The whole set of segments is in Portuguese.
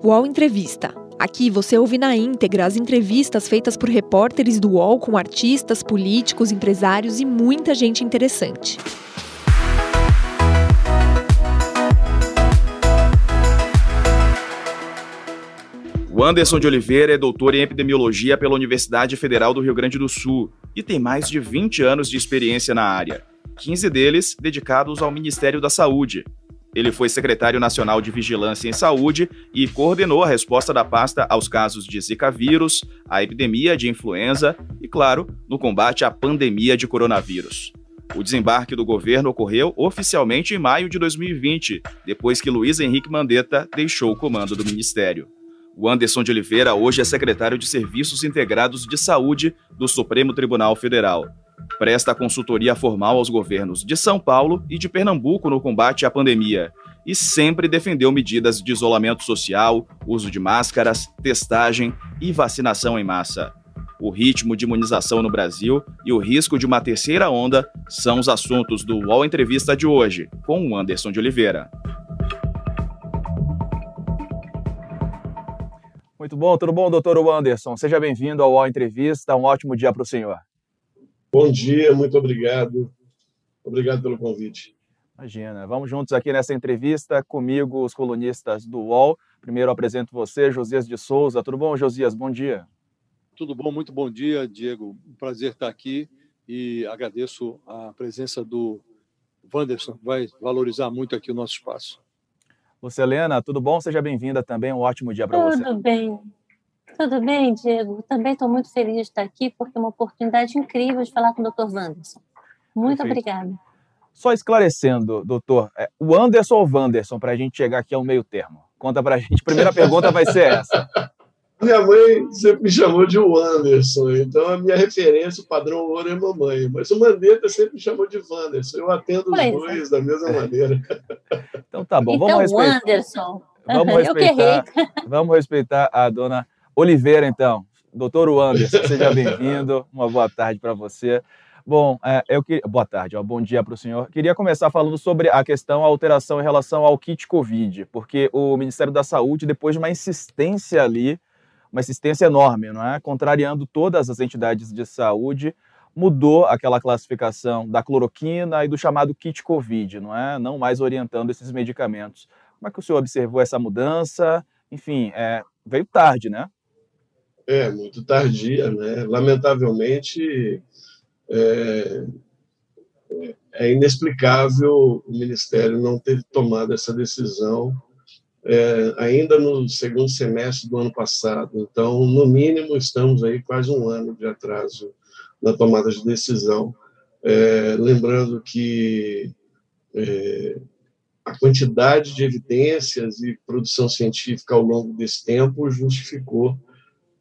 UOL Entrevista. Aqui você ouve na íntegra as entrevistas feitas por repórteres do UOL com artistas, políticos, empresários e muita gente interessante. O Anderson de Oliveira é doutor em epidemiologia pela Universidade Federal do Rio Grande do Sul e tem mais de 20 anos de experiência na área, 15 deles dedicados ao Ministério da Saúde. Ele foi secretário nacional de Vigilância em Saúde e coordenou a resposta da pasta aos casos de Zika vírus, a epidemia de influenza e, claro, no combate à pandemia de coronavírus. O desembarque do governo ocorreu oficialmente em maio de 2020, depois que Luiz Henrique Mandetta deixou o comando do ministério. O Anderson de Oliveira hoje é secretário de Serviços Integrados de Saúde do Supremo Tribunal Federal. Presta consultoria formal aos governos de São Paulo e de Pernambuco no combate à pandemia e sempre defendeu medidas de isolamento social, uso de máscaras, testagem e vacinação em massa. O ritmo de imunização no Brasil e o risco de uma terceira onda são os assuntos do UOL Entrevista de hoje, com o Anderson de Oliveira. Muito bom, tudo bom, doutor Anderson? Seja bem-vindo ao UOL Entrevista. Um ótimo dia para o senhor. Bom dia, muito obrigado. Obrigado pelo convite. Imagina. Vamos juntos aqui nessa entrevista comigo, os colunistas do UOL. Primeiro apresento você, Josias de Souza. Tudo bom, Josias? Bom dia. Tudo bom, muito bom dia, Diego. Um prazer estar aqui e agradeço a presença do Wanderson, vai valorizar muito aqui o nosso espaço. Você, Helena, tudo bom? Seja bem-vinda também. Um ótimo dia para você. Tudo bem. Tudo bem, Diego. Também estou muito feliz de estar aqui, porque é uma oportunidade incrível de falar com o Dr. Wanderson. Muito Perfeito. obrigada. Só esclarecendo, doutor, é, o Anderson ou o Wanderson, para a gente chegar aqui ao meio termo? Conta para a gente. Primeira pergunta vai ser essa. Minha mãe sempre me chamou de Wanderson, então a minha referência, o padrão ouro é mamãe. Mas o Mandetta sempre me chamou de Wanderson. Eu atendo os pois dois é. da mesma maneira. Então tá bom, então, vamos respeitar. Wanderson. Vamos respeitar, vamos respeitar a dona Oliveira, então. Doutor Wanderson, seja bem-vindo. Uma boa tarde para você. Bom, é, eu queria. Boa tarde, ó, bom dia para o senhor. Queria começar falando sobre a questão, a alteração em relação ao kit Covid, porque o Ministério da Saúde, depois de uma insistência ali, uma insistência enorme, não é? Contrariando todas as entidades de saúde, mudou aquela classificação da cloroquina e do chamado kit Covid, não é? Não mais orientando esses medicamentos. Como é que o senhor observou essa mudança? Enfim, é, veio tarde, né? É, muito tardia, né? Lamentavelmente, é, é inexplicável o Ministério não ter tomado essa decisão é, ainda no segundo semestre do ano passado. Então, no mínimo, estamos aí quase um ano de atraso na tomada de decisão. É, lembrando que é, a quantidade de evidências e produção científica ao longo desse tempo justificou,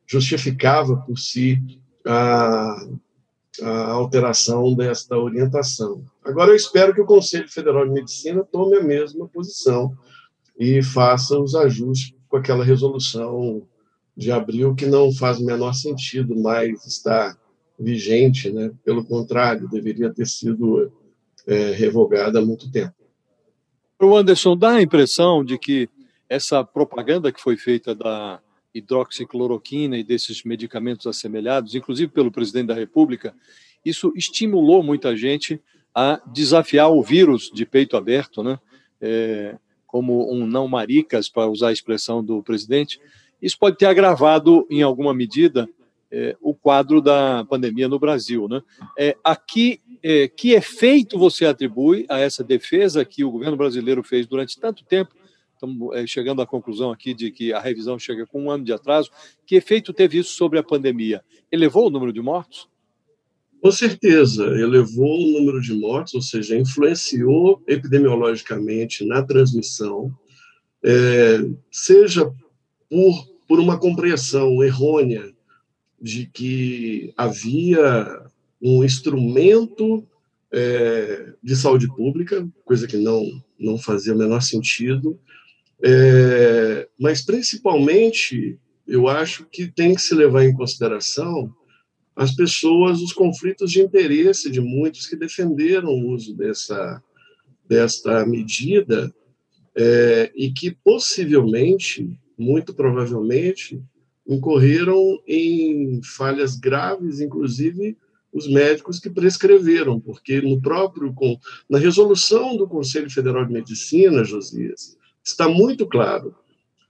justificava por si a, a alteração desta orientação. Agora, eu espero que o Conselho Federal de Medicina tome a mesma posição e faça os ajustes com aquela resolução de abril que não faz o menor sentido mais estar vigente, né? Pelo contrário, deveria ter sido é, revogada há muito tempo. O Anderson dá a impressão de que essa propaganda que foi feita da hidroxicloroquina e desses medicamentos assemelhados, inclusive pelo presidente da República, isso estimulou muita gente a desafiar o vírus de peito aberto, né? É, como um não maricas, para usar a expressão do presidente, isso pode ter agravado, em alguma medida, é, o quadro da pandemia no Brasil. Né? É, aqui, é, que efeito você atribui a essa defesa que o governo brasileiro fez durante tanto tempo? Estamos é, chegando à conclusão aqui de que a revisão chega com um ano de atraso. Que efeito teve isso sobre a pandemia? Elevou o número de mortos? Com certeza, elevou o número de mortes, ou seja, influenciou epidemiologicamente na transmissão, é, seja por, por uma compreensão errônea de que havia um instrumento é, de saúde pública, coisa que não, não fazia o menor sentido, é, mas principalmente eu acho que tem que se levar em consideração as pessoas, os conflitos de interesse de muitos que defenderam o uso dessa, desta medida é, e que possivelmente muito provavelmente, incorreram em falhas graves, inclusive os médicos que prescreveram, porque no próprio na resolução do Conselho Federal de Medicina, Josias, está muito claro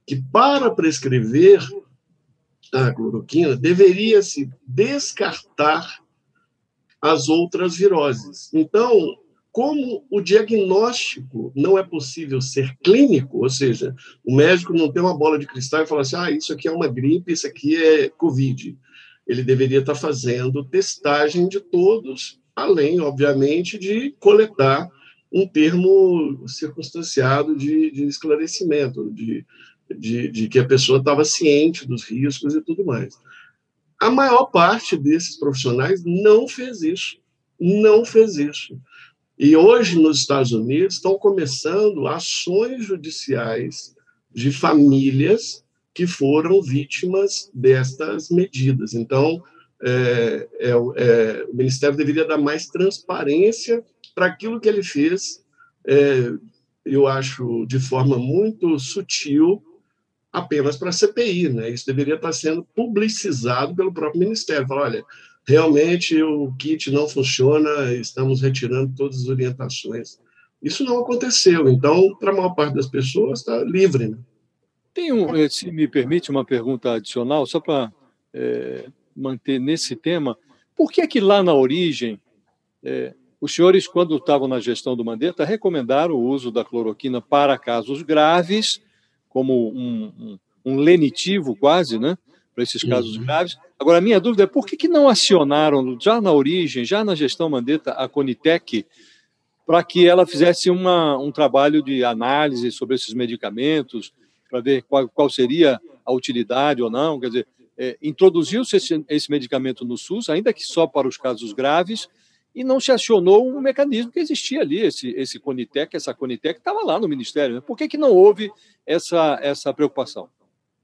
que para prescrever a cloroquina deveria se descartar as outras viroses. Então, como o diagnóstico não é possível ser clínico, ou seja, o médico não tem uma bola de cristal e fala assim, ah, isso aqui é uma gripe, isso aqui é Covid. Ele deveria estar fazendo testagem de todos, além, obviamente, de coletar um termo circunstanciado de, de esclarecimento, de, de, de que a pessoa estava ciente dos riscos e tudo mais. A maior parte desses profissionais não fez isso, não fez isso. E hoje, nos Estados Unidos, estão começando ações judiciais de famílias que foram vítimas destas medidas. Então, é, é, é, o Ministério deveria dar mais transparência para aquilo que ele fez, é, eu acho, de forma muito sutil, apenas para a CPI. Né? Isso deveria estar sendo publicizado pelo próprio Ministério. Falar, olha, realmente o kit não funciona, estamos retirando todas as orientações. Isso não aconteceu. Então, para a maior parte das pessoas, está livre. Né? Tem um, eh, se me permite uma pergunta adicional, só para é, manter nesse tema. Por que que lá na origem, é, os senhores, quando estavam na gestão do Mandetta, recomendaram o uso da cloroquina para casos graves como um, um, um lenitivo quase, né? Para esses casos uhum. graves. Agora, a minha dúvida é por que, que não acionaram, já na origem, já na gestão Mandetta, a Conitec, para que ela fizesse uma, um trabalho de análise sobre esses medicamentos, para ver qual, qual seria a utilidade ou não? Quer dizer, é, introduziu-se esse, esse medicamento no SUS, ainda que só para os casos graves, e não se acionou um mecanismo que existia ali, esse, esse Conitec, essa Conitec estava lá no Ministério. Né? Por que, que não houve essa, essa preocupação?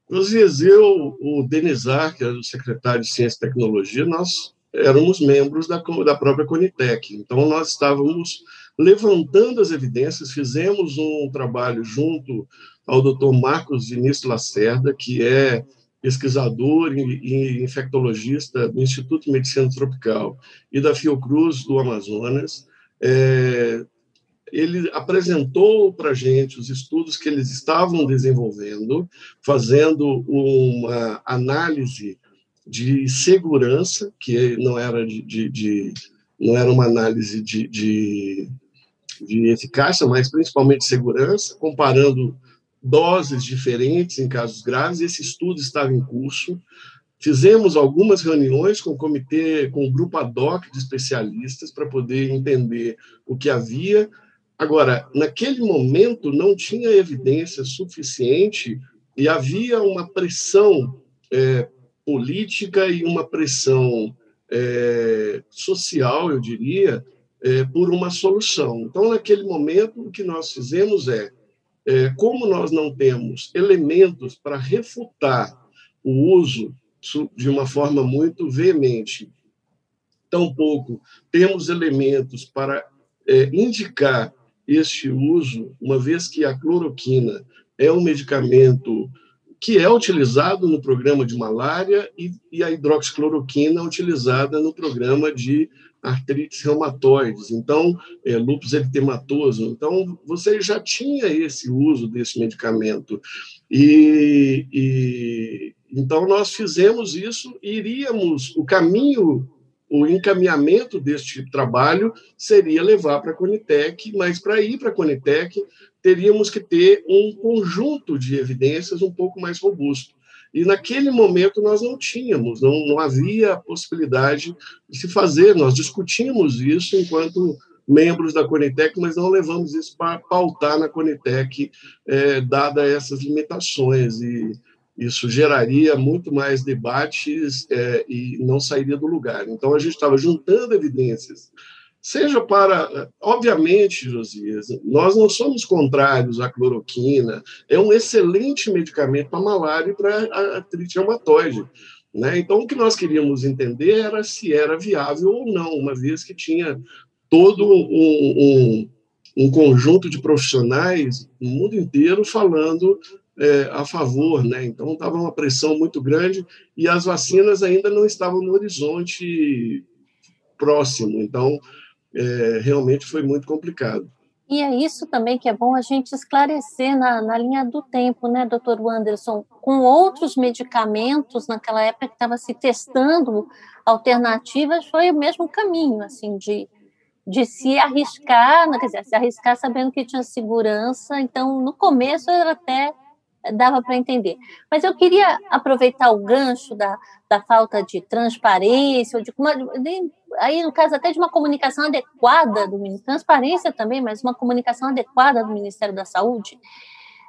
Josias, eu, o Denizar, que é o secretário de Ciência e Tecnologia, nós éramos membros da, da própria Conitec. Então, nós estávamos levantando as evidências, fizemos um trabalho junto ao doutor Marcos Vinícius Lacerda, que é pesquisador e infectologista do Instituto de Medicina Tropical e da Fiocruz do Amazonas. É, ele apresentou para a gente os estudos que eles estavam desenvolvendo, fazendo uma análise de segurança, que não era de, de, de não era uma análise de, de, de eficácia, mas principalmente segurança, comparando doses diferentes em casos graves. Esse estudo estava em curso. Fizemos algumas reuniões com o comitê, com o grupo ad hoc de especialistas para poder entender o que havia. Agora, naquele momento não tinha evidência suficiente e havia uma pressão é, política e uma pressão é, social, eu diria, é, por uma solução. Então, naquele momento, o que nós fizemos é como nós não temos elementos para refutar o uso de uma forma muito veemente, tampouco temos elementos para é, indicar este uso, uma vez que a cloroquina é um medicamento que é utilizado no programa de malária e, e a hidroxicloroquina é utilizada no programa de artrites reumatoides, então, é, lúpus eritematoso. Então, você já tinha esse uso desse medicamento. E, e então, nós fizemos isso iríamos, o caminho, o encaminhamento deste trabalho seria levar para a Conitec, mas para ir para a Conitec, teríamos que ter um conjunto de evidências um pouco mais robusto. E naquele momento nós não tínhamos, não, não havia possibilidade de se fazer. Nós discutimos isso enquanto membros da Conitec, mas não levamos isso para pautar na Conitec, é, dada essas limitações. E isso geraria muito mais debates é, e não sairia do lugar. Então, a gente estava juntando evidências seja para. Obviamente, Josias, nós não somos contrários à cloroquina, é um excelente medicamento para malária e para artrite reumatoide. Né? Então, o que nós queríamos entender era se era viável ou não, uma vez que tinha todo um, um, um conjunto de profissionais no mundo inteiro falando é, a favor, né? Então estava uma pressão muito grande e as vacinas ainda não estavam no horizonte próximo. Então é, realmente foi muito complicado. E é isso também que é bom a gente esclarecer na, na linha do tempo, né, doutor Wanderson? Com outros medicamentos, naquela época que estava se testando alternativas, foi o mesmo caminho, assim, de, de se arriscar, quer dizer, se arriscar sabendo que tinha segurança. Então, no começo era até dava para entender. Mas eu queria aproveitar o gancho da, da falta de transparência, uma, de, aí no caso até de uma comunicação adequada do transparência também, mas uma comunicação adequada do Ministério da Saúde.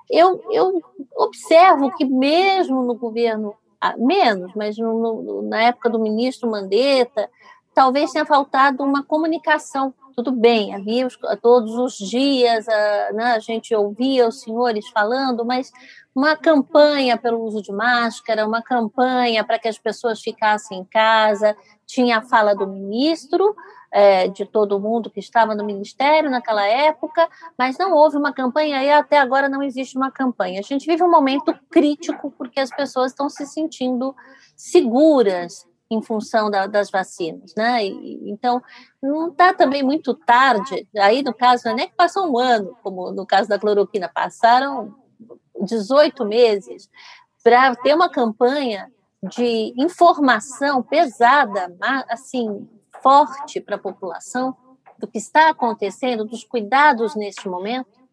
Eu, eu observo que mesmo no governo, ah, menos, mas no, no, na época do ministro Mandetta, talvez tenha faltado uma comunicação tudo bem, havia os, todos os dias, a, né, a gente ouvia os senhores falando, mas uma campanha pelo uso de máscara, uma campanha para que as pessoas ficassem em casa, tinha a fala do ministro, é, de todo mundo que estava no ministério naquela época, mas não houve uma campanha e até agora não existe uma campanha. A gente vive um momento crítico porque as pessoas estão se sentindo seguras em função da, das vacinas, né? E, então, não está também muito tarde, aí no caso, não é nem que passou um ano, como no caso da cloroquina, passaram 18 meses para ter uma campanha de informação pesada, assim, forte para a população do que está acontecendo, dos cuidados neste momento?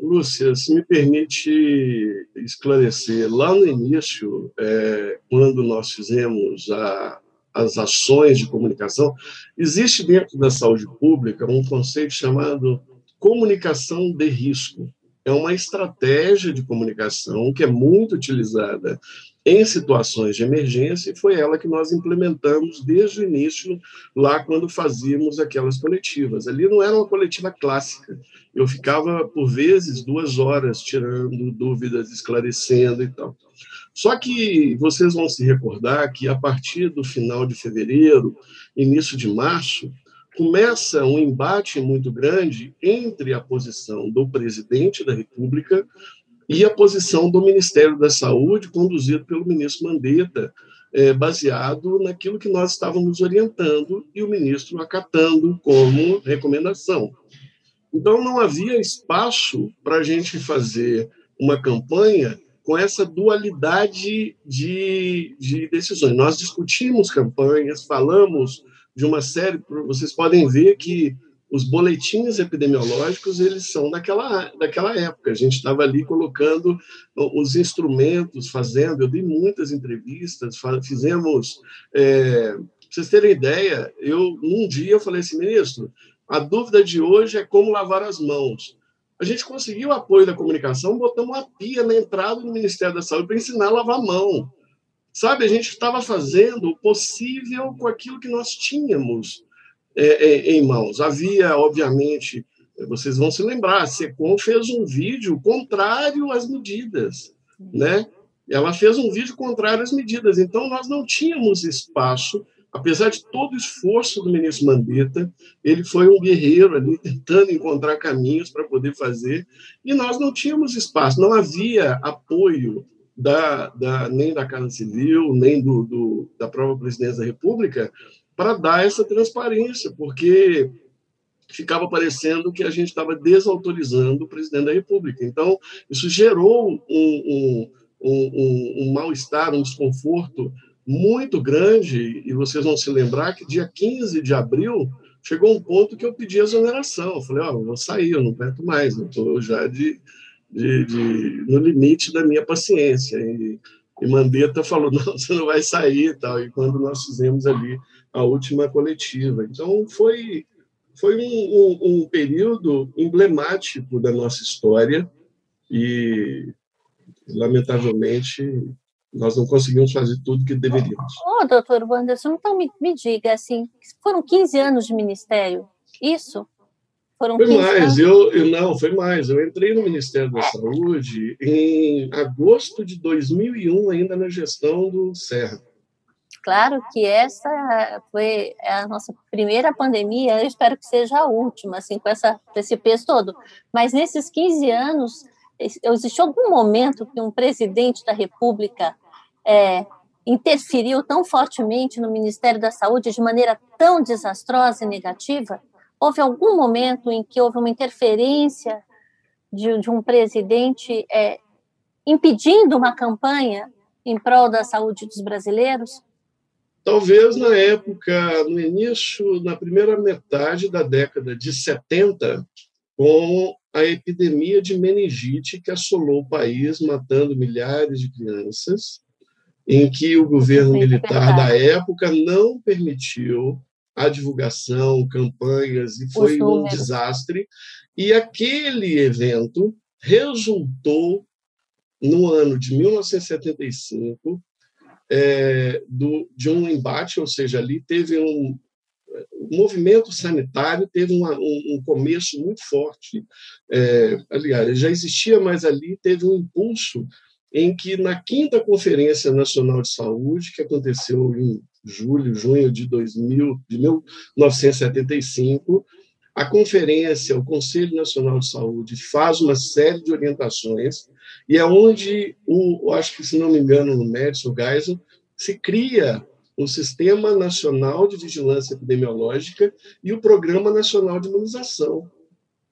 Lúcia, se me permite esclarecer, lá no início, é, quando nós fizemos a, as ações de comunicação, existe dentro da saúde pública um conceito chamado comunicação de risco. É uma estratégia de comunicação que é muito utilizada em situações de emergência, e foi ela que nós implementamos desde o início, lá quando fazíamos aquelas coletivas. Ali não era uma coletiva clássica, eu ficava, por vezes, duas horas tirando dúvidas, esclarecendo e tal. Só que vocês vão se recordar que, a partir do final de fevereiro, início de março, começa um embate muito grande entre a posição do presidente da República e a posição do Ministério da Saúde, conduzido pelo ministro Mandetta, é, baseado naquilo que nós estávamos orientando e o ministro acatando como recomendação. Então, não havia espaço para a gente fazer uma campanha com essa dualidade de, de decisões. Nós discutimos campanhas, falamos de uma série, vocês podem ver que os boletins epidemiológicos eles são daquela, daquela época. A gente estava ali colocando os instrumentos, fazendo. Eu dei muitas entrevistas, fizemos. É, vocês terem ideia, eu um dia eu falei assim, ministro, a dúvida de hoje é como lavar as mãos. A gente conseguiu o apoio da comunicação, botamos uma pia na entrada do Ministério da Saúde para ensinar a lavar a mão. Sabe, a gente estava fazendo o possível com aquilo que nós tínhamos é, é, em mãos. Havia, obviamente, vocês vão se lembrar, a SECOM fez um vídeo contrário às medidas, né? Ela fez um vídeo contrário às medidas. Então, nós não tínhamos espaço, apesar de todo o esforço do ministro Mandetta, ele foi um guerreiro ali, tentando encontrar caminhos para poder fazer, e nós não tínhamos espaço, não havia apoio da, da, nem da Casa Civil, nem do, do, da própria presidência da República, para dar essa transparência, porque ficava parecendo que a gente estava desautorizando o presidente da República. Então, isso gerou um, um, um, um mal-estar, um desconforto muito grande, e vocês vão se lembrar que dia 15 de abril chegou um ponto que eu pedi exoneração. Eu falei, ó, oh, vou sair, eu não aguento mais, eu estou já de, de, de, no limite da minha paciência. E, e Mandetta falou, não, você não vai sair tal. E quando nós fizemos ali a última coletiva. Então, foi, foi um, um, um período emblemático da nossa história e, lamentavelmente, nós não conseguimos fazer tudo que deveríamos. Ô, oh, doutor Wanderson, então me, me diga, assim, foram 15 anos de ministério, isso? Foram foi mais, eu, eu, não, foi mais. Eu entrei no Ministério da Saúde em agosto de 2001, ainda na gestão do Serra. Claro que essa foi a nossa primeira pandemia, eu espero que seja a última, assim, com, essa, esse peso todo. Mas nesses 15 anos, existiu algum momento que um presidente da República é, interferiu tão fortemente no Ministério da Saúde de maneira tão desastrosa e negativa? Houve algum momento em que houve uma interferência de, de um presidente é, impedindo uma campanha em prol da saúde dos brasileiros? Talvez na época, no início, na primeira metade da década de 70, com a epidemia de meningite que assolou o país, matando milhares de crianças, em que o governo militar da época não permitiu a divulgação, campanhas, e foi um desastre. E aquele evento resultou, no ano de 1975, é, do, de um embate, ou seja, ali teve um, movimento sanitário teve uma, um, um, começo muito forte. É, aliás, já existia, mas ali teve um impulso em que, na quinta Conferência Nacional de Saúde, que aconteceu em julho, junho de, 2000, de 1975, a conferência, o Conselho Nacional de Saúde, faz uma série de orientações, e é onde, o, acho que, se não me engano, no Madison Geisel, se cria o Sistema Nacional de Vigilância Epidemiológica e o Programa Nacional de Imunização.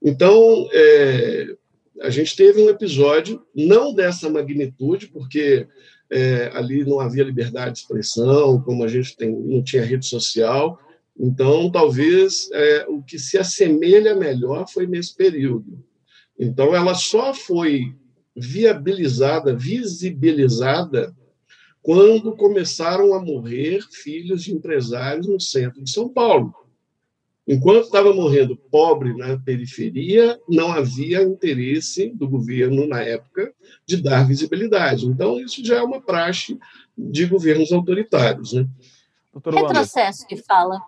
Então, é, a gente teve um episódio, não dessa magnitude, porque é, ali não havia liberdade de expressão, como a gente tem, não tinha rede social. Então, talvez é, o que se assemelha melhor foi nesse período. Então, ela só foi viabilizada, visibilizada quando começaram a morrer filhos de empresários no centro de São Paulo. Enquanto estava morrendo pobre na periferia, não havia interesse do governo, na época, de dar visibilidade. Então, isso já é uma praxe de governos autoritários. Né? Doutor Retrocesso que fala.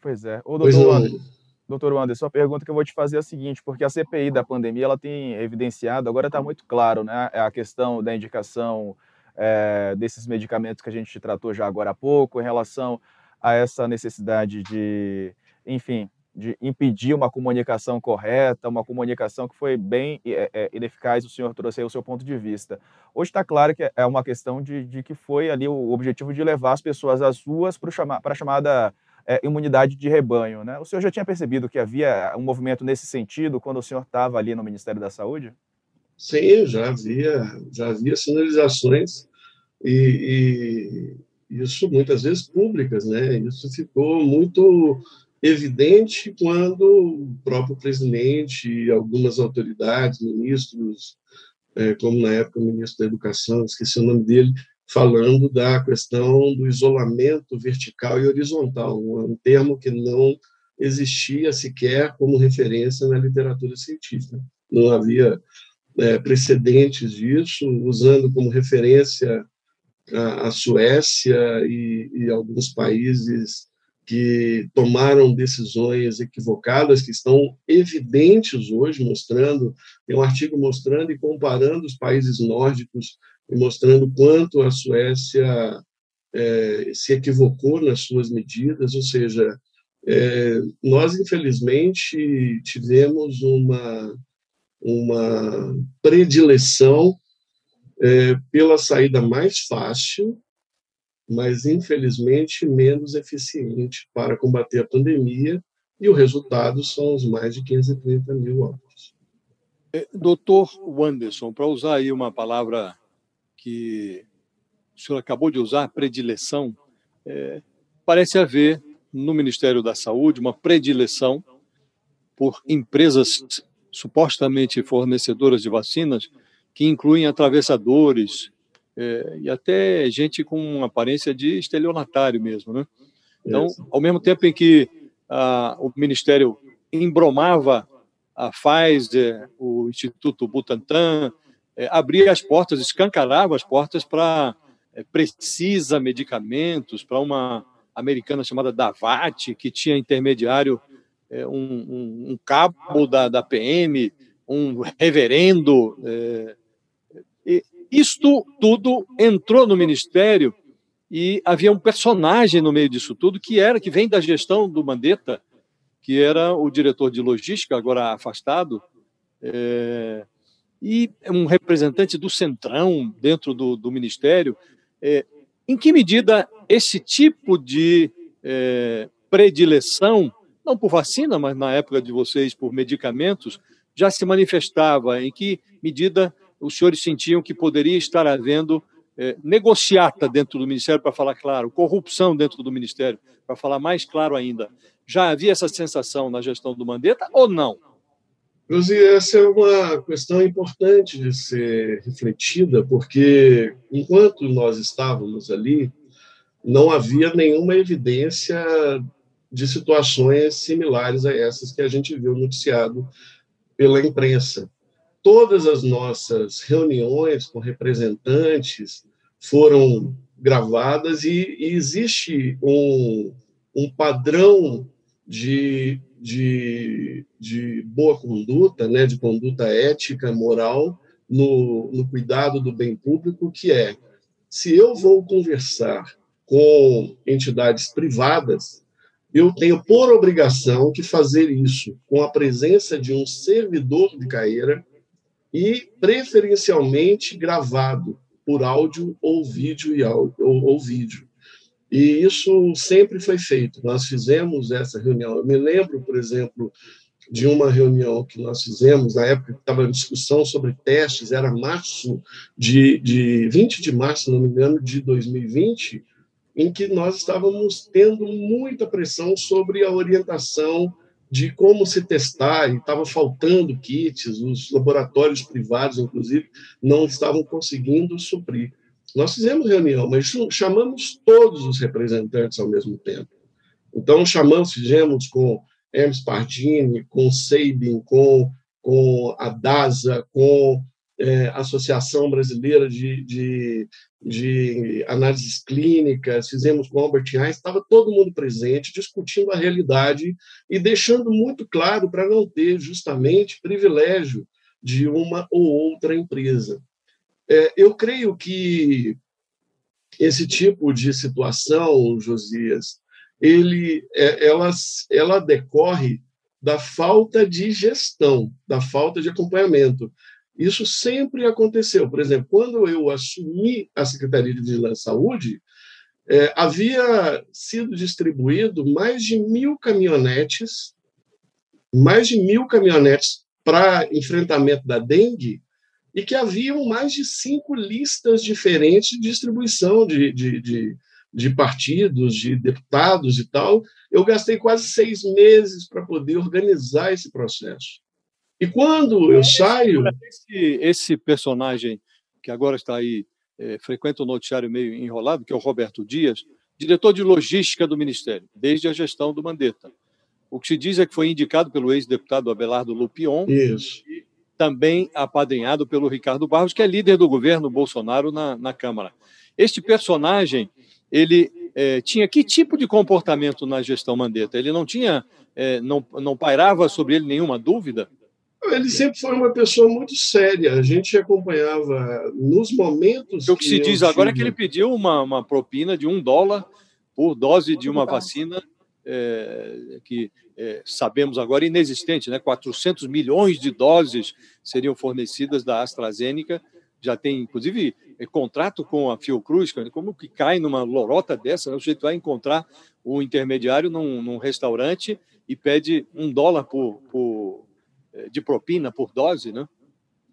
Pois é. Ô, doutor, Anderson, doutor Anderson, a pergunta que eu vou te fazer é a seguinte, porque a CPI da pandemia ela tem evidenciado, agora está muito claro, né, a questão da indicação é, desses medicamentos que a gente tratou já agora há pouco, em relação a essa necessidade de, enfim, de impedir uma comunicação correta, uma comunicação que foi bem é, é, ineficaz, o senhor trouxe aí o seu ponto de vista. Hoje está claro que é uma questão de, de, que foi ali o objetivo de levar as pessoas às ruas para a chamada é, imunidade de rebanho. Né? O senhor já tinha percebido que havia um movimento nesse sentido quando o senhor estava ali no Ministério da Saúde? Sim, já havia, já havia sinalizações e, e isso muitas vezes públicas, né? Isso ficou muito evidente quando o próprio presidente e algumas autoridades, ministros, é, como na época o ministro da Educação, esqueci o nome dele, falando da questão do isolamento vertical e horizontal, um termo que não existia sequer como referência na literatura científica. Não havia é, precedentes disso, usando como referência a, a Suécia e, e alguns países que tomaram decisões equivocadas, que estão evidentes hoje, mostrando, tem um artigo mostrando e comparando os países nórdicos mostrando quanto a Suécia é, se equivocou nas suas medidas, ou seja, é, nós infelizmente tivemos uma, uma predileção é, pela saída mais fácil, mas infelizmente menos eficiente para combater a pandemia, e o resultado são os mais de 530 mil óbitos. É, doutor Wanderson, para usar aí uma palavra que o senhor acabou de usar, predileção, é, parece haver no Ministério da Saúde uma predileção por empresas supostamente fornecedoras de vacinas que incluem atravessadores é, e até gente com aparência de estelionatário mesmo, né? Então, ao mesmo tempo em que a, o Ministério embromava a Pfizer, o Instituto Butantan, é, abria as portas, escancarava as portas para é, Precisa Medicamentos, para uma americana chamada Davat, que tinha intermediário é, um, um, um, cabo da, da PM, um reverendo é, isto tudo entrou no ministério e havia um personagem no meio disso tudo que era que vem da gestão do Mandetta, que era o diretor de logística, agora afastado, é, e um representante do Centrão dentro do, do Ministério. É, em que medida esse tipo de é, predileção, não por vacina, mas na época de vocês por medicamentos, já se manifestava? Em que medida os senhores sentiam que poderia estar havendo é, negociata dentro do Ministério, para falar claro, corrupção dentro do Ministério, para falar mais claro ainda? Já havia essa sensação na gestão do Mandetta ou não? Inclusive, essa é uma questão importante de ser refletida, porque enquanto nós estávamos ali, não havia nenhuma evidência de situações similares a essas que a gente viu noticiado pela imprensa. Todas as nossas reuniões com representantes foram gravadas e, e existe um, um padrão de de, de boa conduta, né, de conduta ética, moral, no, no cuidado do bem público, que é, se eu vou conversar com entidades privadas, eu tenho por obrigação que fazer isso com a presença de um servidor de carreira e preferencialmente gravado por áudio ou vídeo e áudio, ou, ou vídeo. E isso sempre foi feito. Nós fizemos essa reunião. Eu me lembro, por exemplo, de uma reunião que nós fizemos, na época que estava discussão sobre testes, era março de, de 20 de março, se não me engano, de 2020, em que nós estávamos tendo muita pressão sobre a orientação de como se testar, e estava faltando kits, os laboratórios privados, inclusive, não estavam conseguindo suprir. Nós fizemos reunião, mas chamamos todos os representantes ao mesmo tempo. Então, chamamos, fizemos com Hermes Pardini, com Seibin, com, com a DASA, com é, Associação Brasileira de, de, de Análises Clínicas, fizemos com Albert Einstein, estava todo mundo presente, discutindo a realidade e deixando muito claro para não ter justamente privilégio de uma ou outra empresa. É, eu creio que esse tipo de situação, Josias, ele, é, ela, ela decorre da falta de gestão, da falta de acompanhamento. Isso sempre aconteceu. Por exemplo, quando eu assumi a Secretaria de Vigilância e Saúde, é, havia sido distribuído mais de mil caminhonetes, mais de mil caminhonetes para enfrentamento da dengue e que haviam mais de cinco listas diferentes de distribuição de, de, de, de partidos, de deputados e tal. Eu gastei quase seis meses para poder organizar esse processo. E quando eu saio. Esse, esse personagem que agora está aí, é, frequenta o noticiário meio enrolado, que é o Roberto Dias, diretor de logística do Ministério, desde a gestão do Mandetta. O que se diz é que foi indicado pelo ex-deputado Abelardo Lupion. Isso. E também apadrinhado pelo Ricardo Barros, que é líder do governo Bolsonaro na, na Câmara. Este personagem, ele é, tinha que tipo de comportamento na gestão Mandetta? Ele não tinha, é, não, não pairava sobre ele nenhuma dúvida? Ele sempre foi uma pessoa muito séria. A gente acompanhava nos momentos. O que, que se diz agora é que ele pediu uma, uma propina de um dólar por dose de uma vacina é, que é, sabemos agora inexistente, né? 400 milhões de doses seriam fornecidas da AstraZeneca, já tem inclusive é, contrato com a Fiocruz, como que cai numa lorota dessa, né? o sujeito vai encontrar o intermediário num, num restaurante e pede um dólar por, por, de propina por dose, né?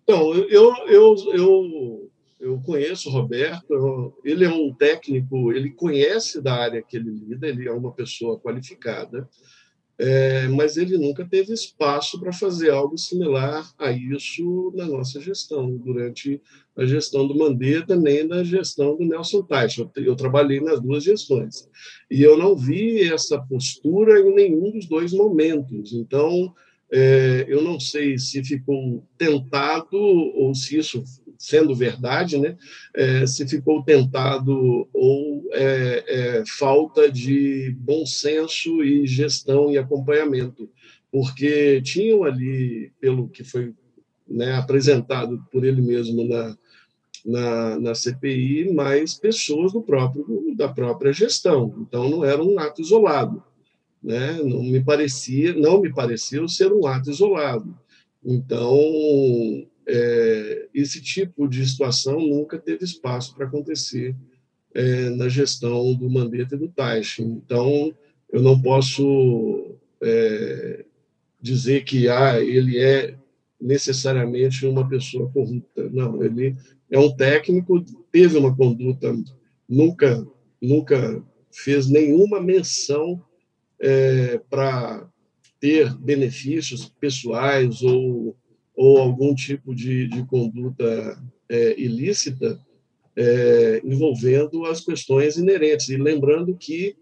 Então, eu, eu, eu, eu conheço o Roberto, ele é um técnico, ele conhece da área que ele lida, ele é uma pessoa qualificada, é, mas ele nunca teve espaço para fazer algo similar a isso na nossa gestão, durante a gestão do Mandetta, nem na gestão do Nelson Teich. Eu, eu, trabalhei nas duas gestões. E eu não vi essa postura em nenhum dos dois momentos. Então, é, eu não sei se ficou tentado ou se isso sendo verdade, né, é, se ficou tentado ou é, é, falta de bom senso e gestão e acompanhamento, porque tinham ali, pelo que foi né, apresentado por ele mesmo na, na, na, CPI, mais pessoas do próprio, da própria gestão. Então, não era um ato isolado. Né? Não me parecia, não me pareceu ser um ato isolado. Então, é, esse tipo de situação nunca teve espaço para acontecer é, na gestão do Mandetta e do Taish. Então, eu não posso é, dizer que ah, ele é necessariamente uma pessoa corrupta. Não, ele é um técnico, teve uma conduta, nunca, nunca fez nenhuma menção é, para ter benefícios pessoais ou, ou algum tipo de, de conduta é, ilícita é, envolvendo as questões inerentes. E lembrando que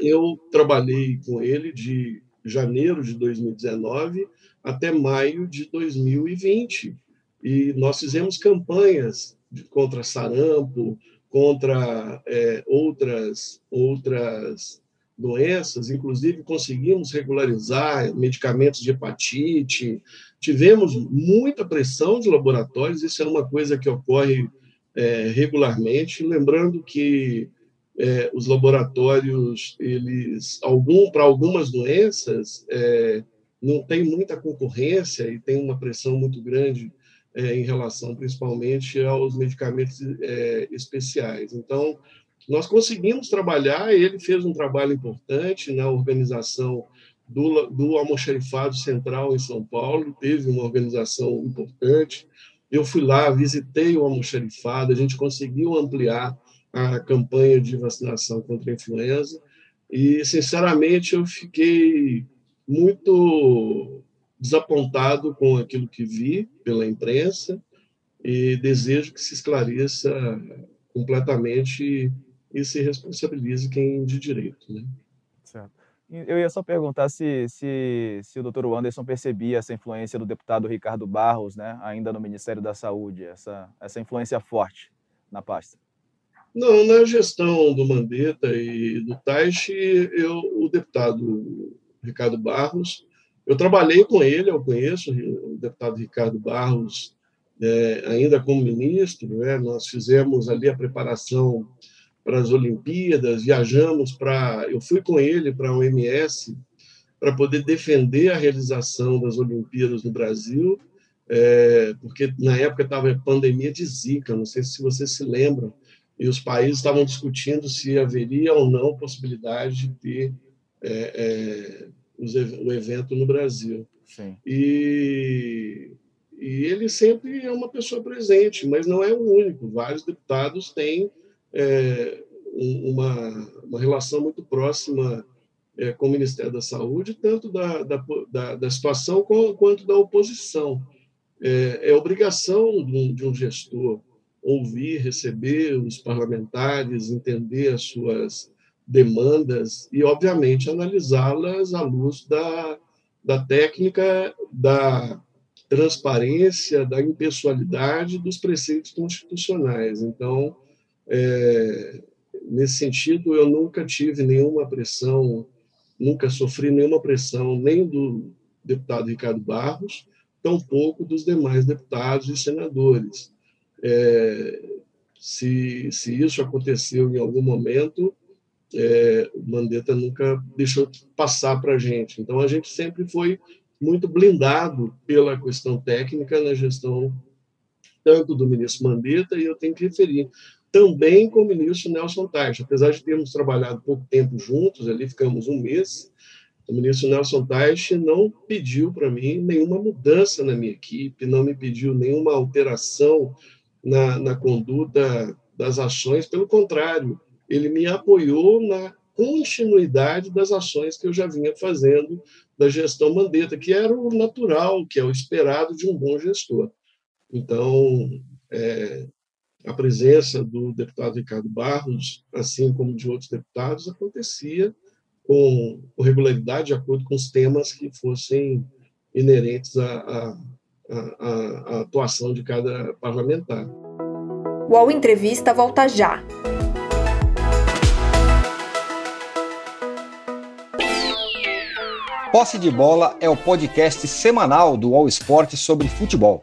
eu trabalhei com ele de janeiro de 2019 até maio de 2020. E nós fizemos campanhas contra sarampo, contra é, outras, outras doenças, inclusive conseguimos regularizar medicamentos de hepatite, tivemos muita pressão de laboratórios, isso é uma coisa que ocorre é, regularmente, lembrando que é, os laboratórios, eles, algum para algumas doenças, é, não tem muita concorrência e tem uma pressão muito grande é, em relação, principalmente, aos medicamentos é, especiais. Então, nós conseguimos trabalhar, ele fez um trabalho importante na organização do, do almoxarifado central em São Paulo, teve uma organização importante. Eu fui lá, visitei o almoxarifado, a gente conseguiu ampliar a campanha de vacinação contra a influenza. E, sinceramente, eu fiquei muito desapontado com aquilo que vi pela imprensa e desejo que se esclareça completamente e se responsabilize quem de direito. Né? Eu ia só perguntar se, se, se o doutor Anderson percebia essa influência do deputado Ricardo Barros, né, ainda no Ministério da Saúde, essa, essa influência forte na pasta. Não, na gestão do Mandetta e do Taixe, eu, o deputado Ricardo Barros, eu trabalhei com ele, eu conheço o deputado Ricardo Barros, é, ainda como ministro, né, nós fizemos ali a preparação para as Olimpíadas, viajamos para. Eu fui com ele para a OMS para poder defender a realização das Olimpíadas no Brasil, é, porque na época estava a pandemia de Zika, não sei se vocês se lembram, e os países estavam discutindo se haveria ou não possibilidade de ter é, é, o evento no Brasil. Sim. E, e ele sempre é uma pessoa presente, mas não é o único. Vários deputados têm é, uma, uma relação muito próxima é, com o Ministério da Saúde, tanto da, da, da, da situação quanto da oposição. É, é obrigação de um, de um gestor ouvir, receber os parlamentares, entender as suas demandas e, obviamente, analisá-las à luz da, da técnica, da transparência, da impessoalidade dos preceitos constitucionais. Então, é, nesse sentido, eu nunca tive nenhuma pressão, nunca sofri nenhuma pressão, nem do deputado Ricardo Barros, tampouco dos demais deputados e senadores. É, se, se isso aconteceu em algum momento, é, o Mandetta nunca deixou passar para a gente. Então, a gente sempre foi muito blindado pela questão técnica na gestão tanto do ministro Mandetta, e eu tenho que referir também com o ministro Nelson Teich. Apesar de termos trabalhado pouco tempo juntos, ali ficamos um mês, o ministro Nelson Teich não pediu para mim nenhuma mudança na minha equipe, não me pediu nenhuma alteração na, na conduta das ações, pelo contrário, ele me apoiou na continuidade das ações que eu já vinha fazendo da gestão Mandetta, que era o natural, que é o esperado de um bom gestor. Então, é, a presença do deputado Ricardo Barros, assim como de outros deputados, acontecia com, regularidade, de acordo com os temas que fossem inerentes à, à, à, à atuação de cada parlamentar. O UOL Entrevista volta já. Posse de Bola é o podcast semanal do All Sport sobre futebol.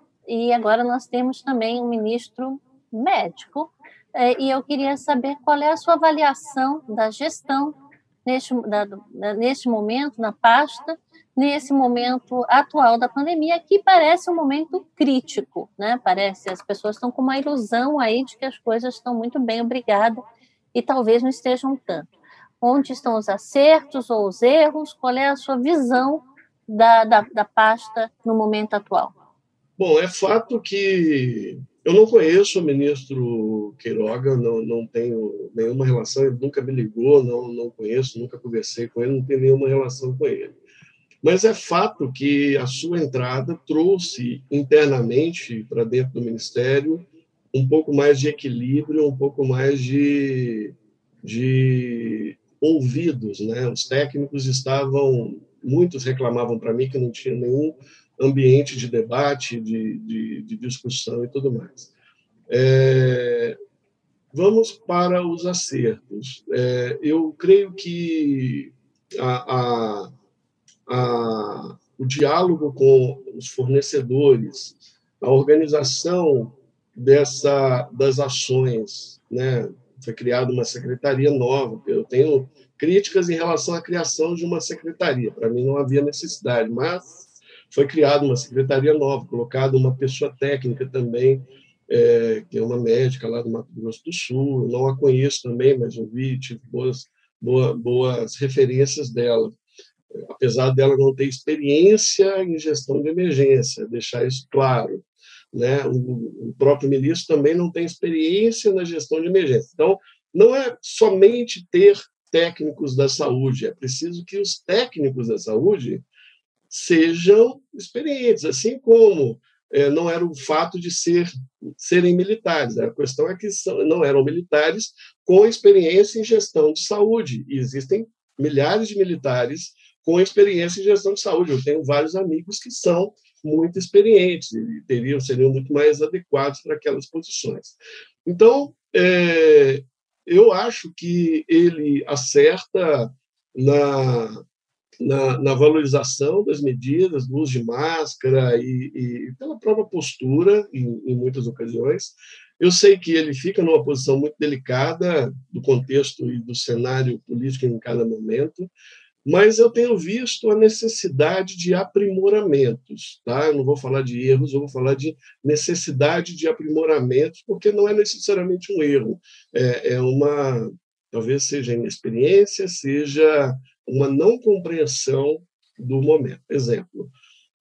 E agora nós temos também um ministro médico. É, e eu queria saber qual é a sua avaliação da gestão neste, da, da, neste momento, na pasta, nesse momento atual da pandemia, que parece um momento crítico, né? Parece, as pessoas estão com uma ilusão aí de que as coisas estão muito bem, obrigada, e talvez não estejam tanto. Onde estão os acertos ou os erros? Qual é a sua visão da, da, da pasta no momento atual? Bom, é fato que eu não conheço o ministro Queiroga, não, não tenho nenhuma relação, ele nunca me ligou, não, não conheço, nunca conversei com ele, não tenho nenhuma relação com ele. Mas é fato que a sua entrada trouxe internamente para dentro do ministério um pouco mais de equilíbrio, um pouco mais de, de ouvidos. Né? Os técnicos estavam, muitos reclamavam para mim que não tinha nenhum ambiente de debate, de, de, de discussão e tudo mais. É, vamos para os acertos. É, eu creio que a, a, a, o diálogo com os fornecedores, a organização dessa, das ações, né? foi criada uma secretaria nova. Eu tenho críticas em relação à criação de uma secretaria. Para mim não havia necessidade, mas foi criada uma secretaria nova, colocada uma pessoa técnica também, é, que é uma médica lá do Mato Grosso do Sul. Eu não a conheço também, mas ouvi, tive boas, boas, boas referências dela. Apesar dela não ter experiência em gestão de emergência, deixar isso claro. Né? O, o próprio ministro também não tem experiência na gestão de emergência. Então, não é somente ter técnicos da saúde, é preciso que os técnicos da saúde sejam experientes, assim como é, não era o fato de ser, serem militares. A questão é que são, não eram militares com experiência em gestão de saúde. E existem milhares de militares com experiência em gestão de saúde. Eu tenho vários amigos que são muito experientes e teriam seriam muito mais adequados para aquelas posições. Então, é, eu acho que ele acerta na na, na, valorização das medidas do uso de máscara e, e pela própria postura, em, em, muitas ocasiões. Eu sei que ele fica numa posição muito delicada do contexto e do cenário político em cada momento, mas eu tenho visto a necessidade de aprimoramentos. Tá? Eu não vou falar de erros, eu vou falar de necessidade de aprimoramentos, porque não é necessariamente um erro, é, é uma. Talvez seja inexperiência, seja uma não compreensão do momento. Exemplo,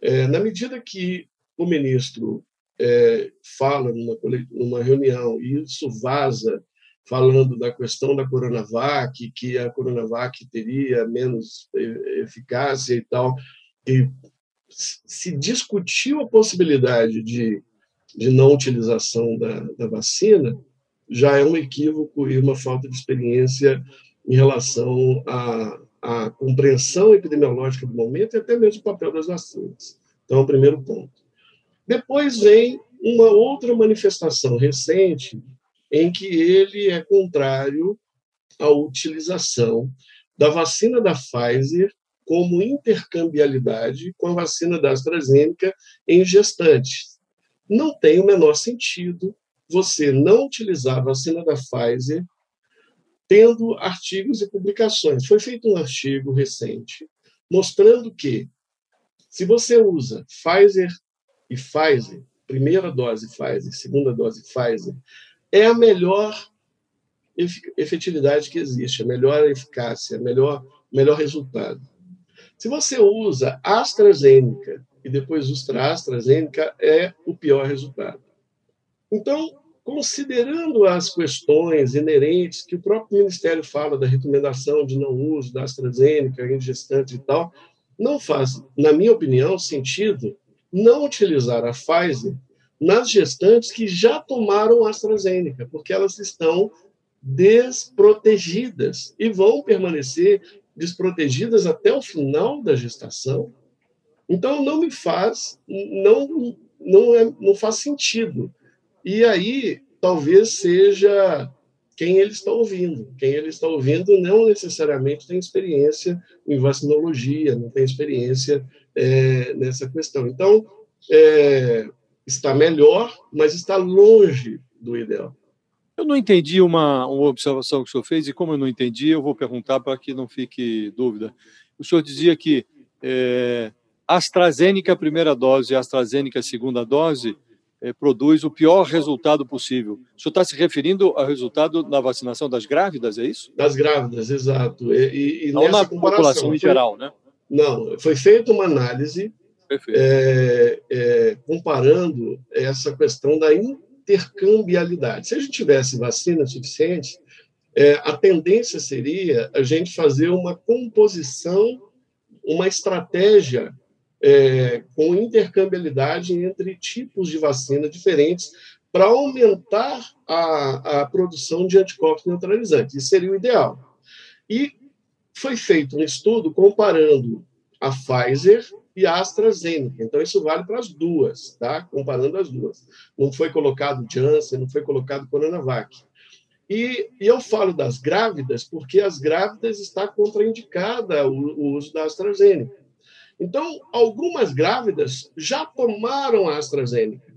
é, na medida que o ministro é, fala numa, numa reunião e isso vaza falando da questão da Coronavac, que a Coronavac teria menos eficácia e tal, e se discutiu a possibilidade de, de não utilização da, da vacina, já é um equívoco e uma falta de experiência em relação a, a compreensão epidemiológica do momento e até mesmo o papel das vacinas. Então, é o primeiro ponto. Depois vem uma outra manifestação recente em que ele é contrário à utilização da vacina da Pfizer como intercambialidade com a vacina da AstraZeneca em gestantes. Não tem o menor sentido você não utilizar a vacina da Pfizer tendo artigos e publicações. Foi feito um artigo recente mostrando que, se você usa Pfizer e Pfizer, primeira dose Pfizer, segunda dose Pfizer, é a melhor efetividade que existe, a melhor eficácia, a melhor, melhor resultado. Se você usa AstraZeneca e depois usa AstraZeneca, é o pior resultado. Então, considerando as questões inerentes que o próprio Ministério fala da recomendação de não uso da AstraZeneca em gestantes e tal, não faz, na minha opinião, sentido não utilizar a Pfizer nas gestantes que já tomaram AstraZeneca, porque elas estão desprotegidas e vão permanecer desprotegidas até o final da gestação. Então não me faz, não não é, não faz sentido. E aí talvez seja quem ele está ouvindo. Quem ele está ouvindo não necessariamente tem experiência em vacinologia, não tem experiência é, nessa questão. Então, é, está melhor, mas está longe do ideal. Eu não entendi uma, uma observação que o senhor fez, e como eu não entendi, eu vou perguntar para que não fique dúvida. O senhor dizia que é, AstraZeneca primeira dose AstraZeneca segunda dose é, produz o pior resultado possível. O senhor está se referindo ao resultado na vacinação das grávidas, é isso? Das grávidas, exato. E, e Não na população em geral, né? Não, foi feita uma análise é, é, comparando essa questão da intercambialidade. Se a gente tivesse vacina suficiente, é, a tendência seria a gente fazer uma composição, uma estratégia é, com intercambialidade entre tipos de vacina diferentes para aumentar a, a produção de anticorpos neutralizantes. Isso seria o ideal. E foi feito um estudo comparando a Pfizer e a AstraZeneca. Então, isso vale para as duas, tá? comparando as duas. Não foi colocado Janssen, não foi colocado Coronavac. E, e, eu falo das grávidas porque as grávidas está contraindicada o, o uso da AstraZeneca. Então, algumas grávidas já tomaram a AstraZeneca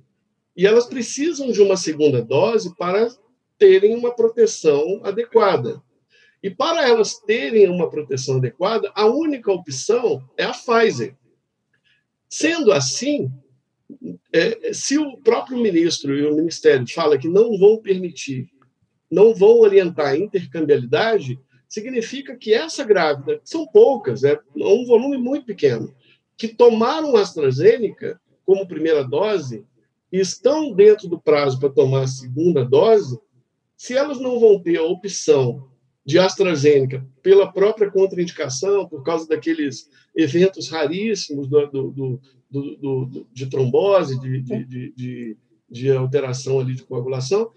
e elas precisam de uma segunda dose para terem uma proteção adequada. E para elas terem uma proteção adequada, a única opção é a Pfizer. Sendo assim, é, se o próprio ministro e o ministério fala que não vão permitir, não vão orientar a intercambialidade, significa que essa grávida, são poucas, é um volume muito pequeno, que tomaram AstraZeneca como primeira dose e estão dentro do prazo para tomar a segunda dose, se elas não vão ter a opção de AstraZeneca pela própria contraindicação, por causa daqueles eventos raríssimos do, do, do, do de trombose, de, de, de, de alteração ali de coagulação,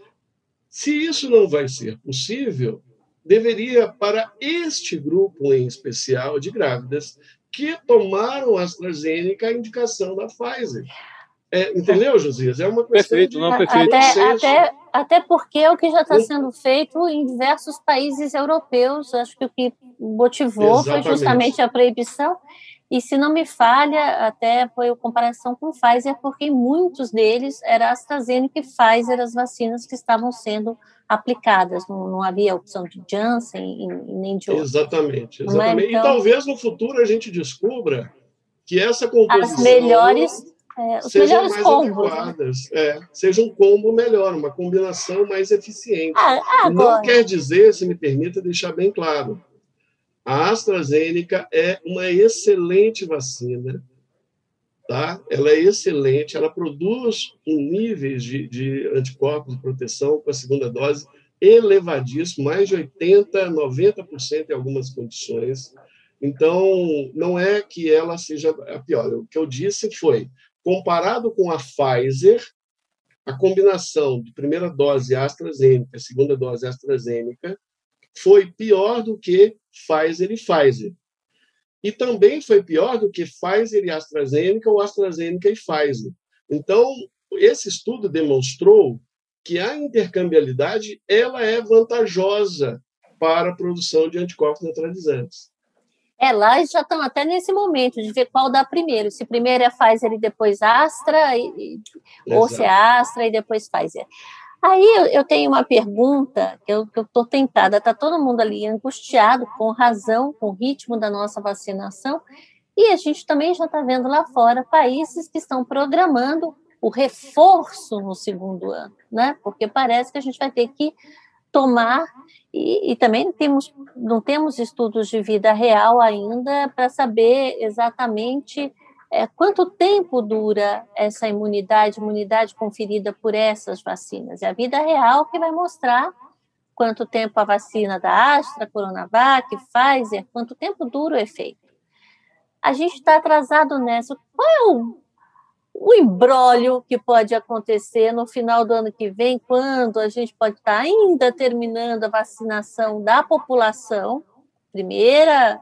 se isso não vai ser possível, deveria, para este grupo em especial de grávidas, que tomaram AstraZeneca a indicação da Pfizer. É, entendeu, Josias? É uma questão perfeito, de... não, perfeito. Até, até, até porque é o que já está sendo feito em diversos países europeus. Acho que o que motivou Exatamente. foi justamente a proibição. E se não me falha, até foi a comparação com Pfizer, porque em muitos deles era AstraZeneca e Pfizer as vacinas que estavam sendo aplicadas, não, não havia opção de Janssen e, nem de outro. Exatamente, é? exatamente. Então, e talvez no futuro a gente descubra que essa composição as melhores é, os sejam melhores mais combos. Né? adequadas, é, seja um combo melhor, uma combinação mais eficiente. Ah, não quer dizer, se me permita deixar bem claro, a AstraZeneca é uma excelente vacina, tá? Ela é excelente, ela produz um níveis de, de anticorpos de proteção com a segunda dose elevadíssimo, mais de 80, 90% em algumas condições. Então, não é que ela seja a pior. O que eu disse foi, comparado com a Pfizer, a combinação de primeira dose AstraZeneca, segunda dose AstraZeneca, foi pior do que Pfizer e Pfizer. E também foi pior do que Pfizer e AstraZeneca ou AstraZeneca e Pfizer. Então, esse estudo demonstrou que a intercambialidade ela é vantajosa para a produção de anticorpos neutralizantes. É, lá eles já estão até nesse momento de ver qual dá primeiro. Se primeiro é Pfizer e depois Astra, e, ou se é Astra e depois Pfizer. Aí eu, tenho uma pergunta que eu estou tentada, está todo mundo ali angustiado, com razão, com o ritmo da nossa vacinação, e a gente também já está vendo lá fora países que estão programando o reforço no segundo ano, né? Porque parece que a gente vai ter que tomar e, e, também temos, não temos estudos de vida real ainda para saber exatamente é, quanto tempo dura essa imunidade, imunidade conferida por essas vacinas? É a vida real que vai mostrar quanto tempo a vacina da Astra, Coronavac, Pfizer, quanto tempo dura o efeito. A gente está atrasado nessa. Qual é o, o embrólio que pode acontecer no final do ano que vem, quando a gente pode estar tá ainda terminando a vacinação da população, primeira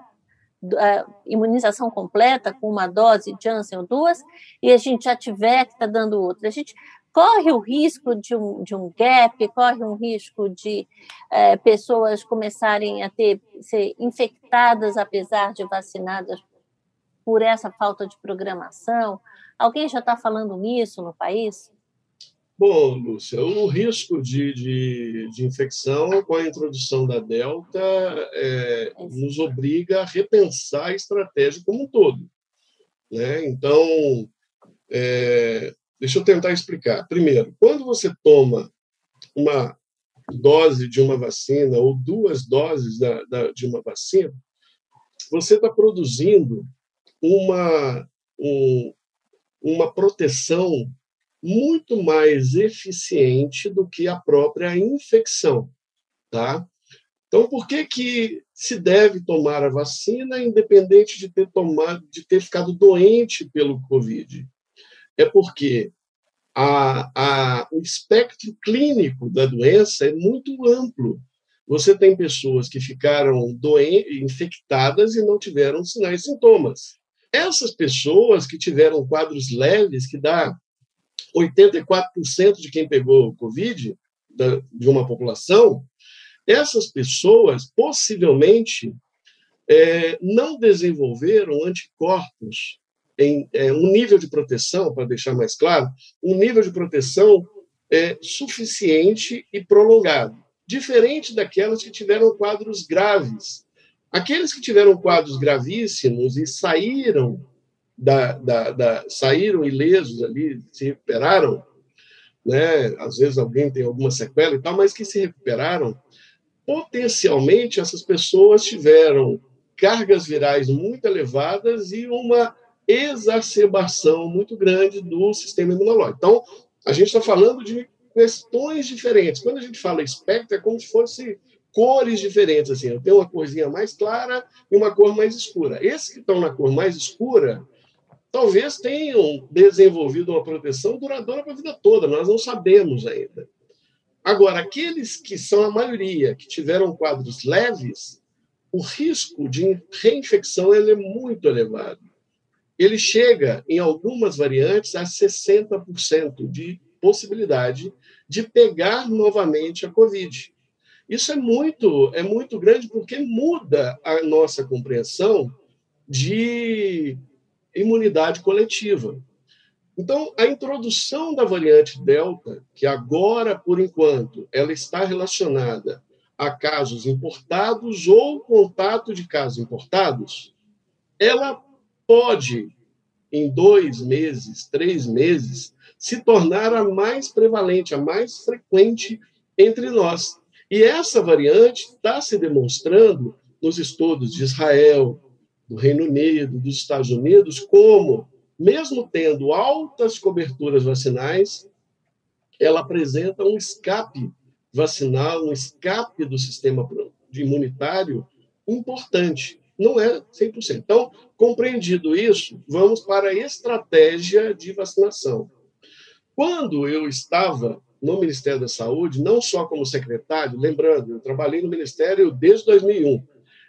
a imunização completa com uma dose Janssen ou duas, e a gente já tiver que está dando outra. A gente corre o risco de um, de um gap, corre um risco de é, pessoas começarem a ter ser infectadas apesar de vacinadas por essa falta de programação. Alguém já está falando nisso no país? Bom, Lúcia, o risco de, de, de, infecção com a introdução da Delta é, nos obriga a repensar a estratégia como um todo. Né? Então, é, deixa eu tentar explicar. Primeiro, quando você toma uma dose de uma vacina ou duas doses da, da, de uma vacina, você está produzindo uma, um, uma proteção muito mais eficiente do que a própria infecção, tá? Então, por que que se deve tomar a vacina independente de ter tomado, de ter ficado doente pelo COVID? É porque a, a, o espectro clínico da doença é muito amplo. Você tem pessoas que ficaram doentes, infectadas e não tiveram sinais e sintomas. Essas pessoas que tiveram quadros leves, que dá 84% de quem pegou Covid, de uma população, essas pessoas possivelmente é, não desenvolveram anticorpos em é, um nível de proteção, para deixar mais claro, um nível de proteção é, suficiente e prolongado, diferente daquelas que tiveram quadros graves. Aqueles que tiveram quadros gravíssimos e saíram da, da, da, saíram ilesos ali, se recuperaram, né? às vezes alguém tem alguma sequela e tal, mas que se recuperaram, potencialmente essas pessoas tiveram cargas virais muito elevadas e uma exacerbação muito grande do sistema imunológico. Então, a gente está falando de questões diferentes. Quando a gente fala espectro, é como se fosse cores diferentes. Assim, eu tenho uma corzinha mais clara e uma cor mais escura. Esses que estão na cor mais escura, talvez tenham desenvolvido uma proteção duradoura para a vida toda, nós não sabemos ainda. Agora, aqueles que são a maioria, que tiveram quadros leves, o risco de reinfecção ele é muito elevado. Ele chega, em algumas variantes, a 60% de possibilidade de pegar novamente a Covid. Isso é muito, é muito grande porque muda a nossa compreensão de imunidade coletiva. Então, a introdução da variante Delta, que agora, por enquanto, ela está relacionada a casos importados ou contato de casos importados, ela pode, em dois meses, três meses, se tornar a mais prevalente, a mais frequente entre nós. E essa variante está se demonstrando nos estudos de Israel, do Reino Unido, dos Estados Unidos, como, mesmo tendo altas coberturas vacinais, ela apresenta um escape vacinal, um escape do sistema imunitário importante. Não é 100%. Então, compreendido isso, vamos para a estratégia de vacinação. Quando eu estava no Ministério da Saúde, não só como secretário, lembrando, eu trabalhei no Ministério desde 2001,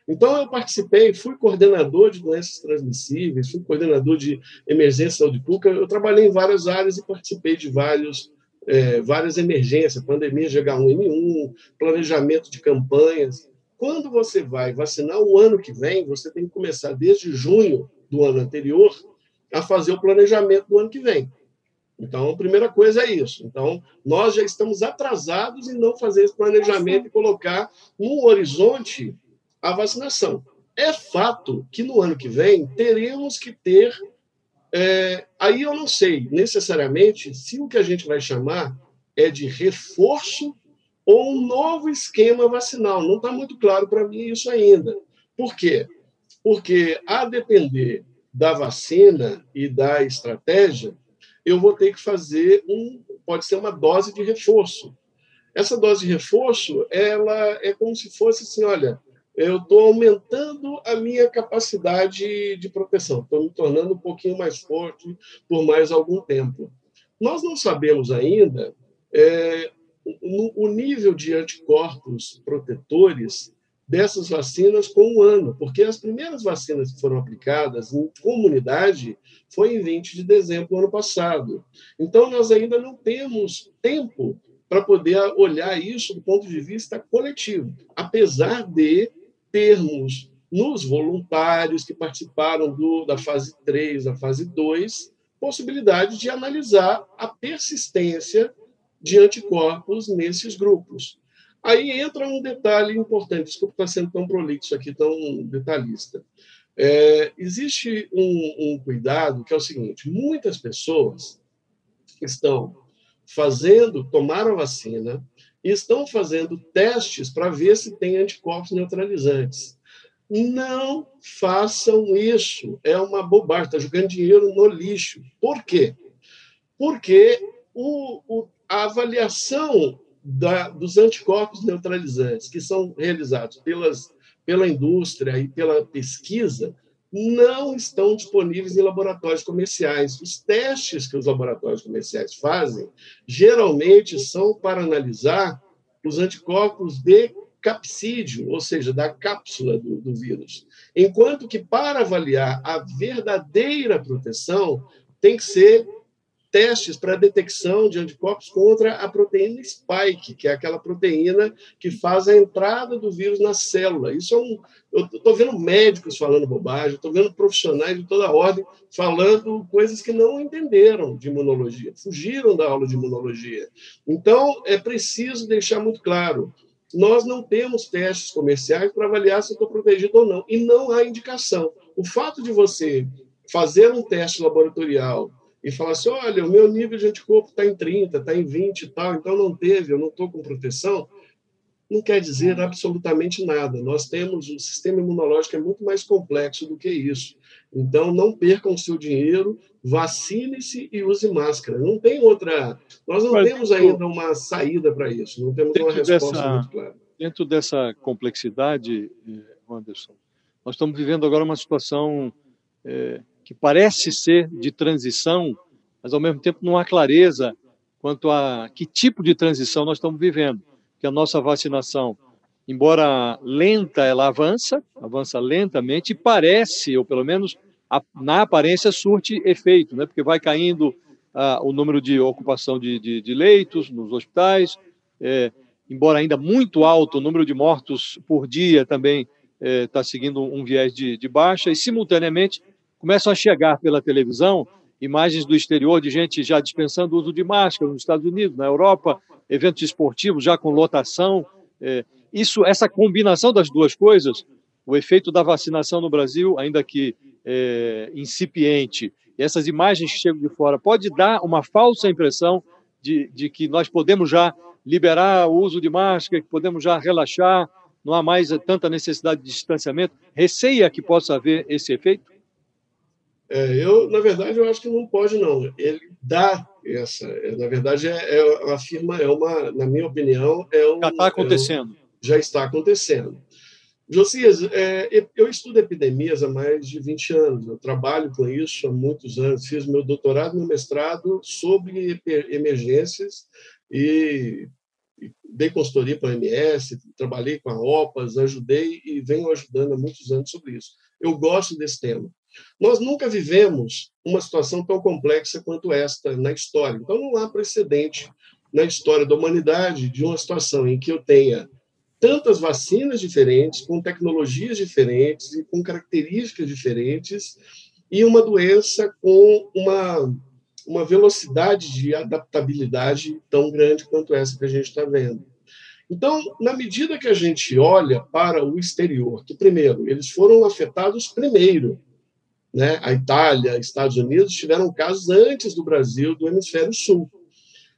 então, eu participei, fui coordenador de doenças transmissíveis, fui coordenador de emergência de saúde pública, eu trabalhei em várias áreas e participei de vários, é, várias emergências, pandemia de H1N1, planejamento de campanhas. Quando você vai vacinar o ano que vem, você tem que começar desde junho do ano anterior a fazer o planejamento do ano que vem. Então, a primeira coisa é isso. Então, nós já estamos atrasados em não fazer esse planejamento e colocar num horizonte a vacinação. É fato que no ano que vem teremos que ter. É, aí eu não sei necessariamente se o que a gente vai chamar é de reforço ou um novo esquema vacinal. Não está muito claro para mim isso ainda. Por quê? Porque, a depender da vacina e da estratégia, eu vou ter que fazer um, pode ser uma dose de reforço. Essa dose de reforço, ela é como se fosse assim, olha, eu estou aumentando a minha capacidade de proteção, estou me tornando um pouquinho mais forte por mais algum tempo. Nós não sabemos ainda é, o nível de anticorpos protetores dessas vacinas com um ano, porque as primeiras vacinas que foram aplicadas em comunidade foi em 20 de dezembro do ano passado. Então, nós ainda não temos tempo para poder olhar isso do ponto de vista coletivo, apesar de termos nos voluntários que participaram do, da fase 3, da fase 2, possibilidade de analisar a persistência de anticorpos nesses grupos. Aí entra um detalhe importante, desculpa estar sendo tão prolixo aqui, tão detalhista. É, existe um, um cuidado que é o seguinte: muitas pessoas estão fazendo, tomaram a vacina e estão fazendo testes para ver se tem anticorpos neutralizantes. Não façam isso. É uma bobagem, está jogando dinheiro no lixo. Por quê? Porque o, o, a avaliação da, dos anticorpos neutralizantes que são realizados pelas, pela indústria e pela pesquisa não estão disponíveis em laboratórios comerciais. Os testes que os laboratórios comerciais fazem geralmente são para analisar os anticorpos de capsídeo, ou seja, da cápsula do, do vírus. Enquanto que, para avaliar a verdadeira proteção, tem que ser testes para detecção de anticorpos contra a proteína spike, que é aquela proteína que faz a entrada do vírus na célula. Isso é um. Eu estou vendo médicos falando bobagem, estou vendo profissionais de toda ordem falando coisas que não entenderam de imunologia, fugiram da aula de imunologia. Então, é preciso deixar muito claro: nós não temos testes comerciais para avaliar se estou protegido ou não, e não há indicação. O fato de você fazer um teste laboratorial e falar assim: olha, o meu nível de anticorpo está em 30, está em 20 e tal, então não teve, eu não estou com proteção, não quer dizer absolutamente nada. Nós temos o sistema imunológico é muito mais complexo do que isso. Então, não percam o seu dinheiro, vacine-se e use máscara. Não tem outra. Nós não Mas, temos ainda uma saída para isso, não temos uma resposta dessa, muito clara. Dentro dessa complexidade, eh, Anderson, nós estamos vivendo agora uma situação. É, que parece ser de transição, mas ao mesmo tempo não há clareza quanto a que tipo de transição nós estamos vivendo. Que a nossa vacinação, embora lenta, ela avança, avança lentamente e parece, ou pelo menos na aparência, surte efeito, né? porque vai caindo o número de ocupação de, de, de leitos nos hospitais, é, embora ainda muito alto, o número de mortos por dia também está é, seguindo um viés de, de baixa, e simultaneamente começam a chegar pela televisão imagens do exterior de gente já dispensando o uso de máscara nos Estados Unidos, na Europa, eventos esportivos já com lotação. É, isso, essa combinação das duas coisas, o efeito da vacinação no Brasil, ainda que é, incipiente, e essas imagens que chegam de fora, pode dar uma falsa impressão de, de que nós podemos já liberar o uso de máscara, que podemos já relaxar, não há mais tanta necessidade de distanciamento. Receia que possa haver esse efeito? É, eu, na verdade, eu acho que não pode, não. Ele dá essa. É, na verdade, é, é afirma, é uma, na minha opinião, é um. Já está acontecendo. É um, já está acontecendo. Josias, é, eu estudo epidemias há mais de 20 anos, eu trabalho com isso há muitos anos, fiz meu doutorado e meu mestrado sobre emergências e, e dei consultoria para a OMS, trabalhei com a OPAS, ajudei e venho ajudando há muitos anos sobre isso. Eu gosto desse tema. Nós nunca vivemos uma situação tão complexa quanto esta na história. Então, não há precedente na história da humanidade de uma situação em que eu tenha tantas vacinas diferentes, com tecnologias diferentes e com características diferentes, e uma doença com uma, uma velocidade de adaptabilidade tão grande quanto essa que a gente está vendo. Então, na medida que a gente olha para o exterior, que primeiro, eles foram afetados primeiro né? A Itália, Estados Unidos tiveram casos antes do Brasil, do hemisfério sul.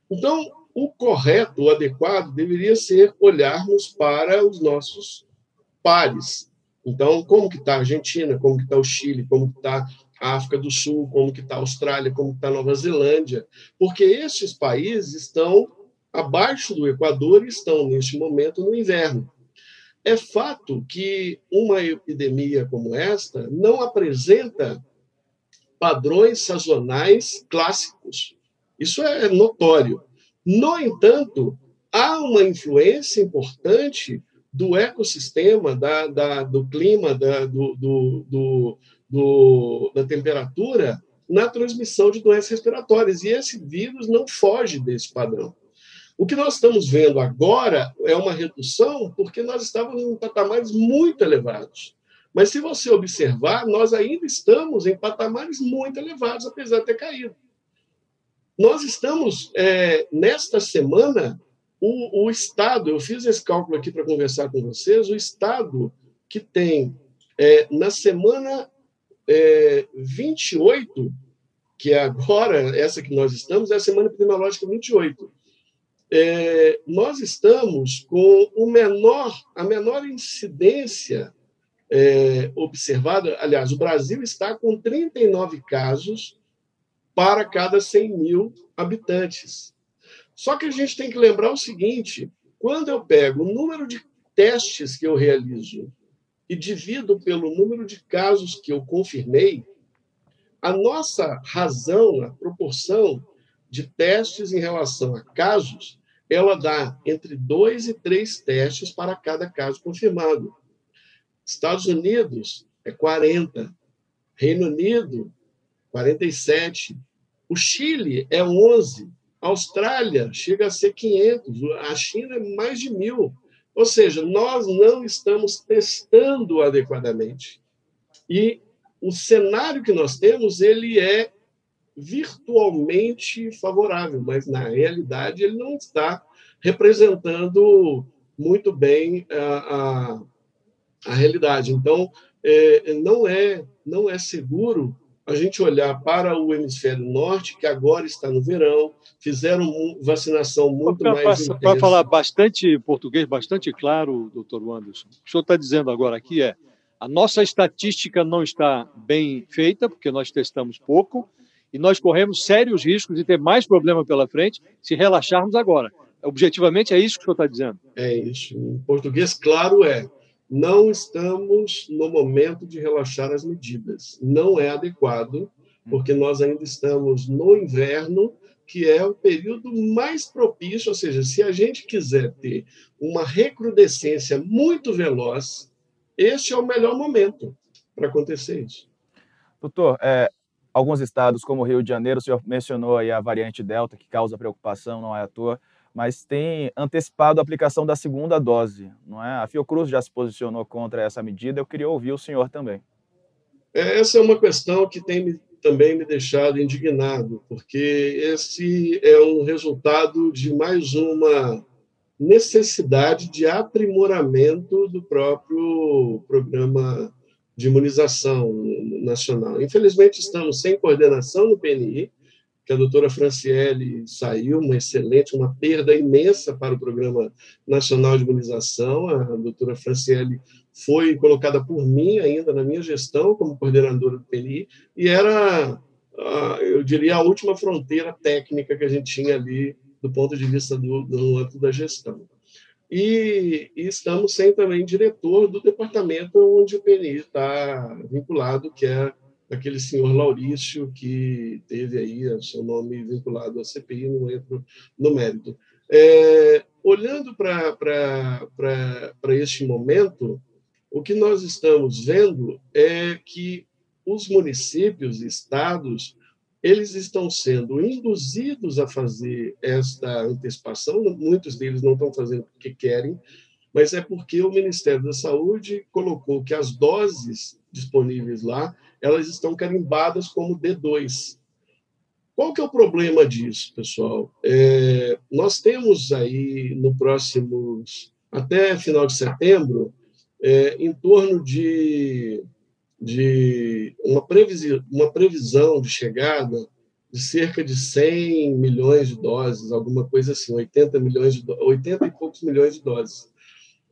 Então, o correto, o adequado, deveria ser olharmos para os nossos pares. Então, como que está a Argentina, como que está o Chile, como que está a África do Sul, como que está a Austrália, como que está a Nova Zelândia, porque estes países estão abaixo do Equador e estão, neste momento, no inverno. É fato que uma epidemia como esta não apresenta padrões sazonais clássicos. Isso é notório. No entanto, há uma influência importante do ecossistema, da, da do clima, da, do, do, do, da temperatura na transmissão de doenças respiratórias. E esse vírus não foge desse padrão. O que nós estamos vendo agora é uma redução porque nós estávamos em patamares muito elevados. Mas se você observar, nós ainda estamos em patamares muito elevados, apesar de ter caído. Nós estamos, é, nesta semana, o, o, Estado, eu fiz esse cálculo aqui para conversar com vocês, o Estado que tem, é, na semana é, 28, que é agora, essa que nós estamos, é a semana epidemiológica 28. É, nós estamos com o menor, a menor incidência é, observada. Aliás, o Brasil está com 39 casos para cada 100 mil habitantes. Só que a gente tem que lembrar o seguinte: quando eu pego o número de testes que eu realizo e divido pelo número de casos que eu confirmei, a nossa razão, a proporção de testes em relação a casos, ela dá entre dois e três testes para cada caso confirmado. Estados Unidos é 40, Reino Unido 47, o Chile é 11, a Austrália chega a ser 500, a China é mais de mil. Ou seja, nós não estamos testando adequadamente. E o cenário que nós temos, ele é virtualmente favorável, mas na realidade ele não está representando muito bem a, a, a realidade. Então, é, não é não é seguro a gente olhar para o hemisfério norte, que agora está no verão, fizeram vacinação muito pra, mais intensa. Para falar bastante português, bastante claro, doutor Anderson, o que o senhor está dizendo agora aqui é a nossa estatística não está bem feita, porque nós testamos pouco, e nós corremos sérios riscos de ter mais problema pela frente se relaxarmos agora. Objetivamente, é isso que o senhor está dizendo. É isso. Em português, claro, é não estamos no momento de relaxar as medidas. Não é adequado, porque nós ainda estamos no inverno, que é o período mais propício, ou seja, se a gente quiser ter uma recrudescência muito veloz, este é o melhor momento para acontecer isso. Doutor, é, alguns estados, como o Rio de Janeiro, o senhor mencionou aí a variante Delta, que causa preocupação, não é à toa mas tem antecipado a aplicação da segunda dose, não é? A Fiocruz já se posicionou contra essa medida, eu queria ouvir o senhor também. É, essa é uma questão que tem me, também me deixado indignado, porque esse é um resultado de mais uma necessidade de aprimoramento do próprio programa de imunização nacional. Infelizmente, estamos sem coordenação no PNI, que a doutora Franciele saiu, uma excelente, uma perda imensa para o Programa Nacional de Imunização. A doutora Franciele foi colocada por mim ainda na minha gestão como coordenadora do PNI e era, eu diria, a última fronteira técnica que a gente tinha ali do ponto de vista do, do âmbito da gestão. E, e, estamos sem também diretor do departamento onde o PNI está vinculado, que é daquele senhor Laurício, que teve aí o seu nome vinculado à CPI, não entro no mérito. É, olhando para este momento, o que nós estamos vendo é que os municípios e estados eles estão sendo induzidos a fazer esta antecipação, muitos deles não estão fazendo porque querem, mas é porque o Ministério da Saúde colocou que as doses disponíveis lá elas estão carimbadas como D2. Qual que é o problema disso, pessoal? É, nós temos aí no próximo, até final de setembro, é, em torno de, de uma, previsão, uma previsão de chegada de cerca de 100 milhões de doses, alguma coisa assim, 80 milhões de 80 e poucos milhões de doses.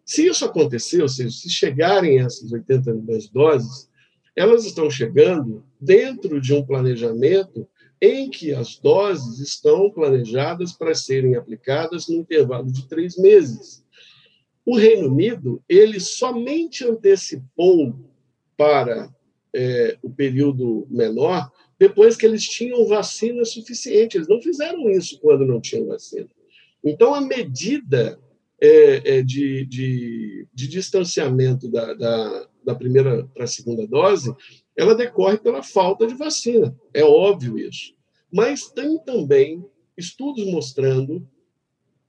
Se isso acontecer, ou seja, se chegarem essas 80 milhões de doses, elas estão chegando dentro de um planejamento em que as doses estão planejadas para serem aplicadas no intervalo de três meses. O Reino Unido ele somente antecipou para é, o período menor depois que eles tinham vacina suficiente. Eles não fizeram isso quando não tinham vacina. Então, a medida é, é, de, de, de, distanciamento da, da, da primeira para a segunda dose, ela decorre pela falta de vacina. É óbvio isso. Mas tem também estudos mostrando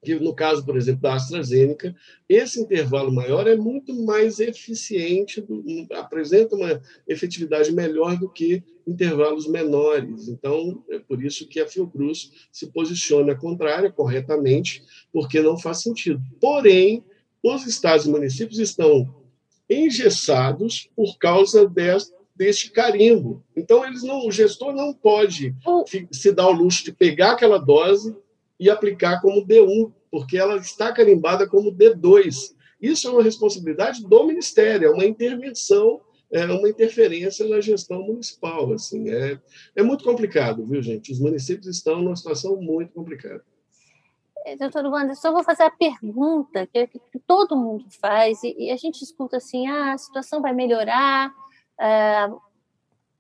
que no caso, por exemplo, da AstraZeneca, esse intervalo maior é muito mais eficiente, do, apresenta uma efetividade melhor do que intervalos menores. Então, é por isso que a Fiocruz se posiciona contrária corretamente, porque não faz sentido. Porém, os estados e municípios estão engessados por causa deste, deste carimbo. Então, eles não, o gestor não pode se dar o luxo de pegar aquela dose e aplicar como D1, porque ela está carimbada como D2. Isso é uma responsabilidade do Ministério, é uma intervenção, é uma interferência na gestão municipal. Assim, é, é muito complicado, viu, gente? Os municípios estão numa situação muito complicada. É, doutor Wanderson, eu vou fazer a pergunta que, que todo mundo faz, e, a gente escuta assim: ah, a situação vai melhorar, a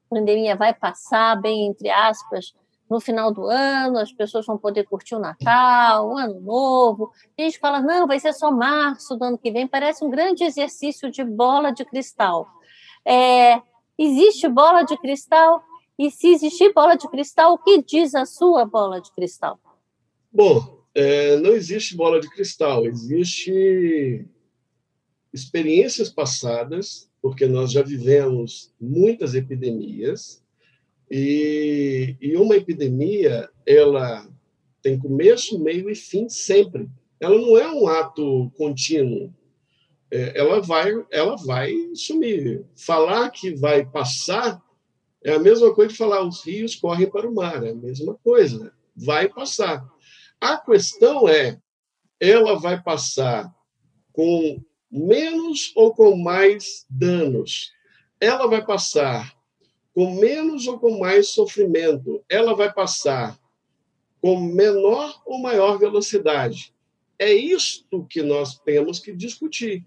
pandemia vai passar, bem entre aspas, no final do ano, as pessoas vão poder curtir o Natal, o Ano Novo. a gente fala, não, vai ser só março do ano que vem. Parece um grande exercício de bola de cristal. É, existe bola de cristal? E se existir bola de cristal, o que diz a sua bola de cristal? Bom, é, não existe bola de cristal, existe experiências passadas, porque nós já vivemos muitas epidemias, e, e uma epidemia, ela tem começo, meio e fim sempre. Ela não é um ato contínuo. É, ela vai, ela vai sumir. Falar que vai passar é a mesma coisa de falar os rios correm para o mar. É a mesma coisa. Vai passar. A questão é, ela vai passar com menos ou com mais danos? Ela vai passar com menos ou com mais sofrimento, ela vai passar com menor ou maior velocidade. É isto que nós temos que discutir.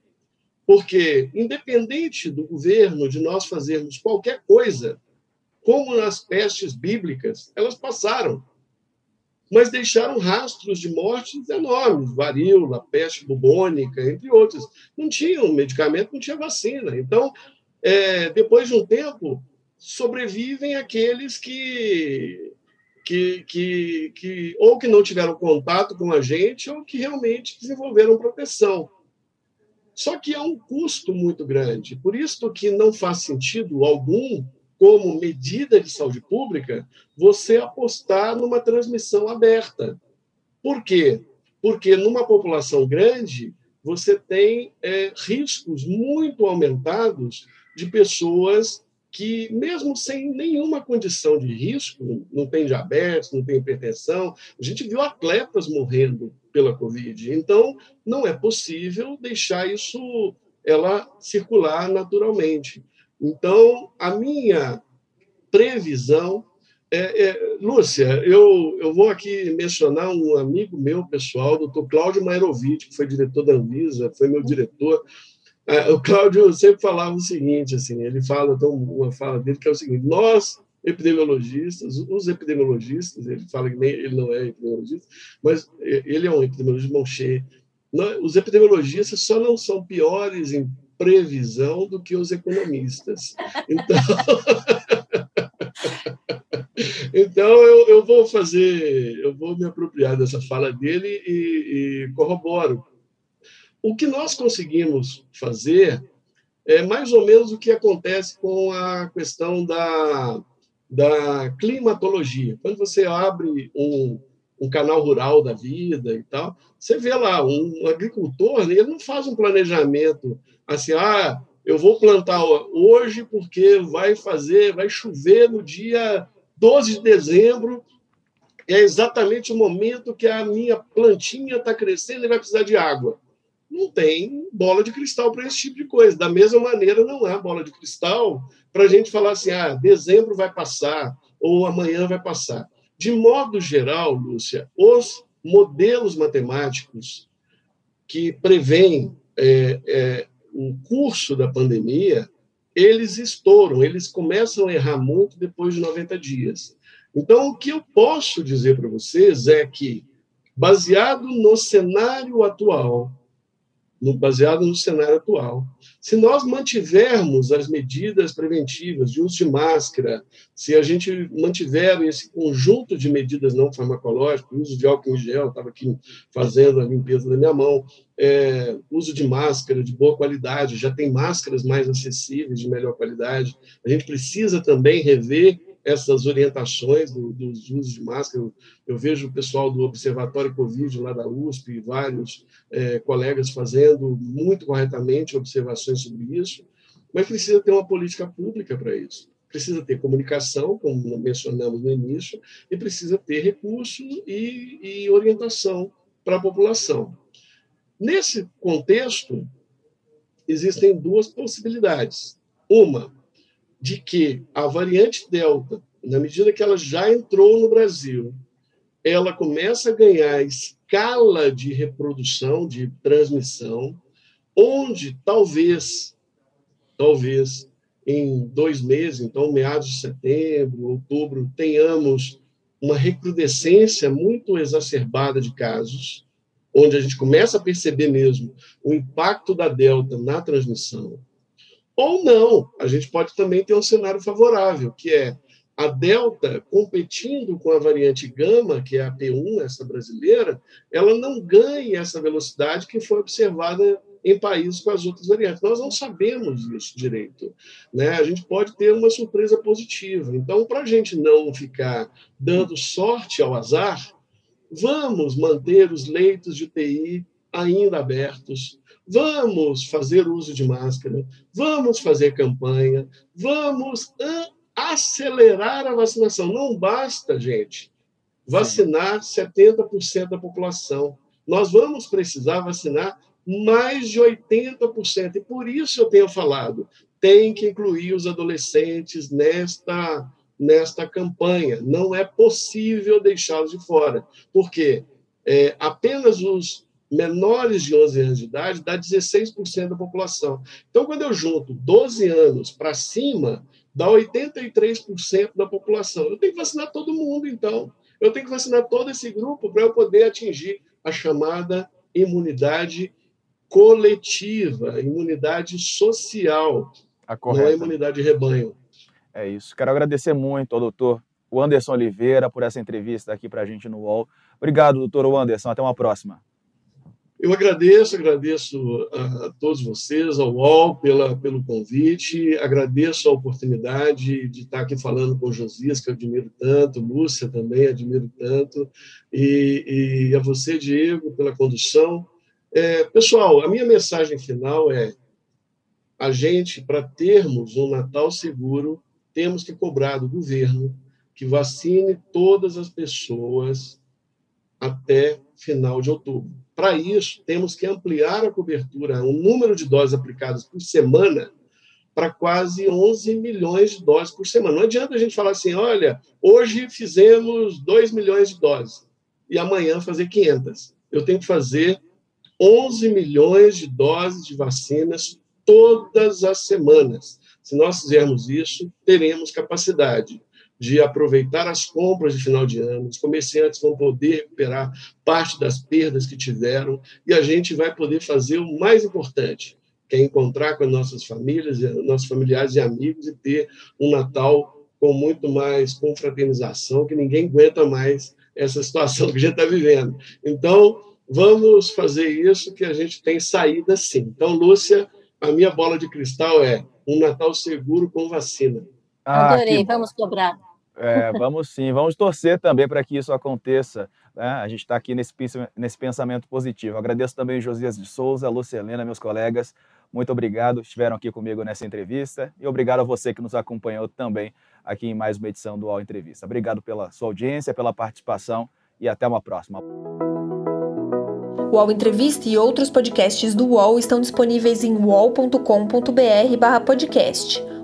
Porque, independente do governo, de nós fazermos qualquer coisa, como nas pestes bíblicas, elas passaram, mas deixaram rastros de mortes enormes varíola, peste bubônica, entre outros. Não tinha medicamento, não tinha vacina. Então, é, depois de um tempo, sobrevivem aqueles que, que, que, que ou que não tiveram contato com a gente ou que realmente desenvolveram proteção. Só que é um custo muito grande. Por isso que não faz sentido algum, como medida de saúde pública, você apostar numa transmissão aberta. Por quê? Porque numa população grande, você tem é, riscos muito aumentados de pessoas que, mesmo sem nenhuma condição de risco, não tem diabetes, não tem hipertensão, a gente viu atletas morrendo pela Covid. Então, não é possível deixar isso ela circular naturalmente. Então, a minha previsão é, é, Lúcia, eu, eu vou aqui mencionar um amigo meu pessoal, doutor Cláudio Mairovitch, que foi diretor da Anvisa, foi meu diretor o Cláudio sempre falava o seguinte, assim, ele fala, então, uma fala dele que é o seguinte, nós, epidemiologistas, os epidemiologistas, ele fala que nem ele não é epidemiologista, mas ele é um epidemiologista mão cheia, os epidemiologistas só não são piores em previsão do que os economistas. Então, então eu, eu vou fazer, eu vou me apropriar dessa fala dele e, e corroboro o que nós conseguimos fazer é mais ou menos o que acontece com a questão da, da climatologia. Quando você abre um, um canal rural da vida e tal, você vê lá um agricultor, ele não faz um planejamento assim, ah, eu vou plantar hoje porque vai fazer, vai chover no dia 12 de dezembro, é exatamente o momento que a minha plantinha está crescendo e vai precisar de água não tem bola de cristal para esse tipo de coisa. Da mesma maneira, não há bola de cristal para a gente falar assim: ah, dezembro vai passar ou amanhã vai passar. De modo geral, Lúcia, os modelos matemáticos que prevêem é, é, o curso da pandemia, eles estouram, eles começam a errar muito depois de 90 dias. Então, o que eu posso dizer para vocês é que, baseado no cenário atual, baseado no cenário atual. Se nós mantivermos as medidas preventivas de uso de máscara, se a gente mantiver esse conjunto de medidas não farmacológicas, uso de álcool em gel, estava aqui fazendo a limpeza da minha mão, é, uso de máscara de boa qualidade, já tem máscaras mais acessíveis, de melhor qualidade. A gente precisa também rever essas orientações do, dos usos de máscara. Eu, vejo o pessoal do Observatório Covid lá da USP vários é, colegas fazendo muito corretamente observações sobre isso, mas precisa ter uma política pública para isso. Precisa ter comunicação, como mencionamos no início, e precisa ter recursos e, e orientação para a população. Nesse contexto, existem duas possibilidades. Uma, de que a variante Delta, na medida que ela já entrou no Brasil, ela começa a ganhar escala de reprodução, de transmissão, onde talvez, talvez em dois meses, então meados de setembro, outubro, tenhamos uma recrudescência muito exacerbada de casos, onde a gente começa a perceber mesmo o impacto da Delta na transmissão. Ou não, a gente pode também ter um cenário favorável, que é a Delta competindo com a variante Gama, que é a P1, essa brasileira, ela não ganha essa velocidade que foi observada em países com as outras variantes. Nós não sabemos isso direito. Né? A gente pode ter uma surpresa positiva. Então, para a gente não ficar dando sorte ao azar, vamos manter os leitos de UTI ainda abertos, vamos fazer uso de máscara, vamos fazer campanha, vamos acelerar a vacinação. Não basta, gente, vacinar 70% da população. Nós vamos precisar vacinar mais de 80%. E por isso eu tenho falado, tem que incluir os adolescentes nesta nesta campanha. Não é possível deixá-los de fora, porque é, apenas os menores de 11 anos de idade dá 16% da população. Então, quando eu junto 12 anos para cima, dá 83% da população. Eu tenho que vacinar todo mundo, então. Eu tenho que vacinar todo esse grupo para eu poder atingir a chamada imunidade coletiva, imunidade social, não é imunidade de rebanho. É isso. Quero agradecer muito ao doutor Anderson Oliveira por essa entrevista aqui para a gente no UOL. Obrigado, doutor Anderson. Até uma próxima. Eu agradeço, agradeço a, todos vocês, ao UOL, pela, pelo convite, agradeço a oportunidade de estar aqui falando com o Josias, que eu admiro tanto, Lúcia também admiro tanto, e, e a você, Diego, pela condução. É, pessoal, a minha mensagem final é: a gente, para termos um Natal seguro, temos que cobrar do governo que vacine todas as pessoas até final de outubro. Para isso, temos que ampliar a cobertura, o número de doses aplicadas por semana, para quase 11 milhões de doses por semana. Não adianta a gente falar assim: olha, hoje fizemos 2 milhões de doses e amanhã fazer 500. Eu tenho que fazer 11 milhões de doses de vacinas todas as semanas. Se nós fizermos isso, teremos capacidade de aproveitar as compras de final de ano, os comerciantes vão poder recuperar parte das perdas que tiveram e a gente vai poder fazer o mais importante, que é encontrar com as nossas famílias, nossos familiares e amigos e ter um Natal com muito mais confraternização, que ninguém aguenta mais essa situação que a gente está vivendo. Então, vamos fazer isso que a gente tem saída sim. Então, Lúcia, a minha bola de cristal é um Natal seguro com vacina. Ah, Adorei, vamos cobrar. É, vamos sim, vamos torcer também para que isso aconteça. Né? A gente está aqui nesse, nesse pensamento positivo. Agradeço também Josias de Souza, Lucelena, meus colegas. Muito obrigado, estiveram aqui comigo nessa entrevista. E obrigado a você que nos acompanhou também aqui em mais uma edição do UOL Entrevista. Obrigado pela sua audiência, pela participação e até uma próxima. O UOL Entrevista e outros podcasts do UOL estão disponíveis em uol.com.br/podcast.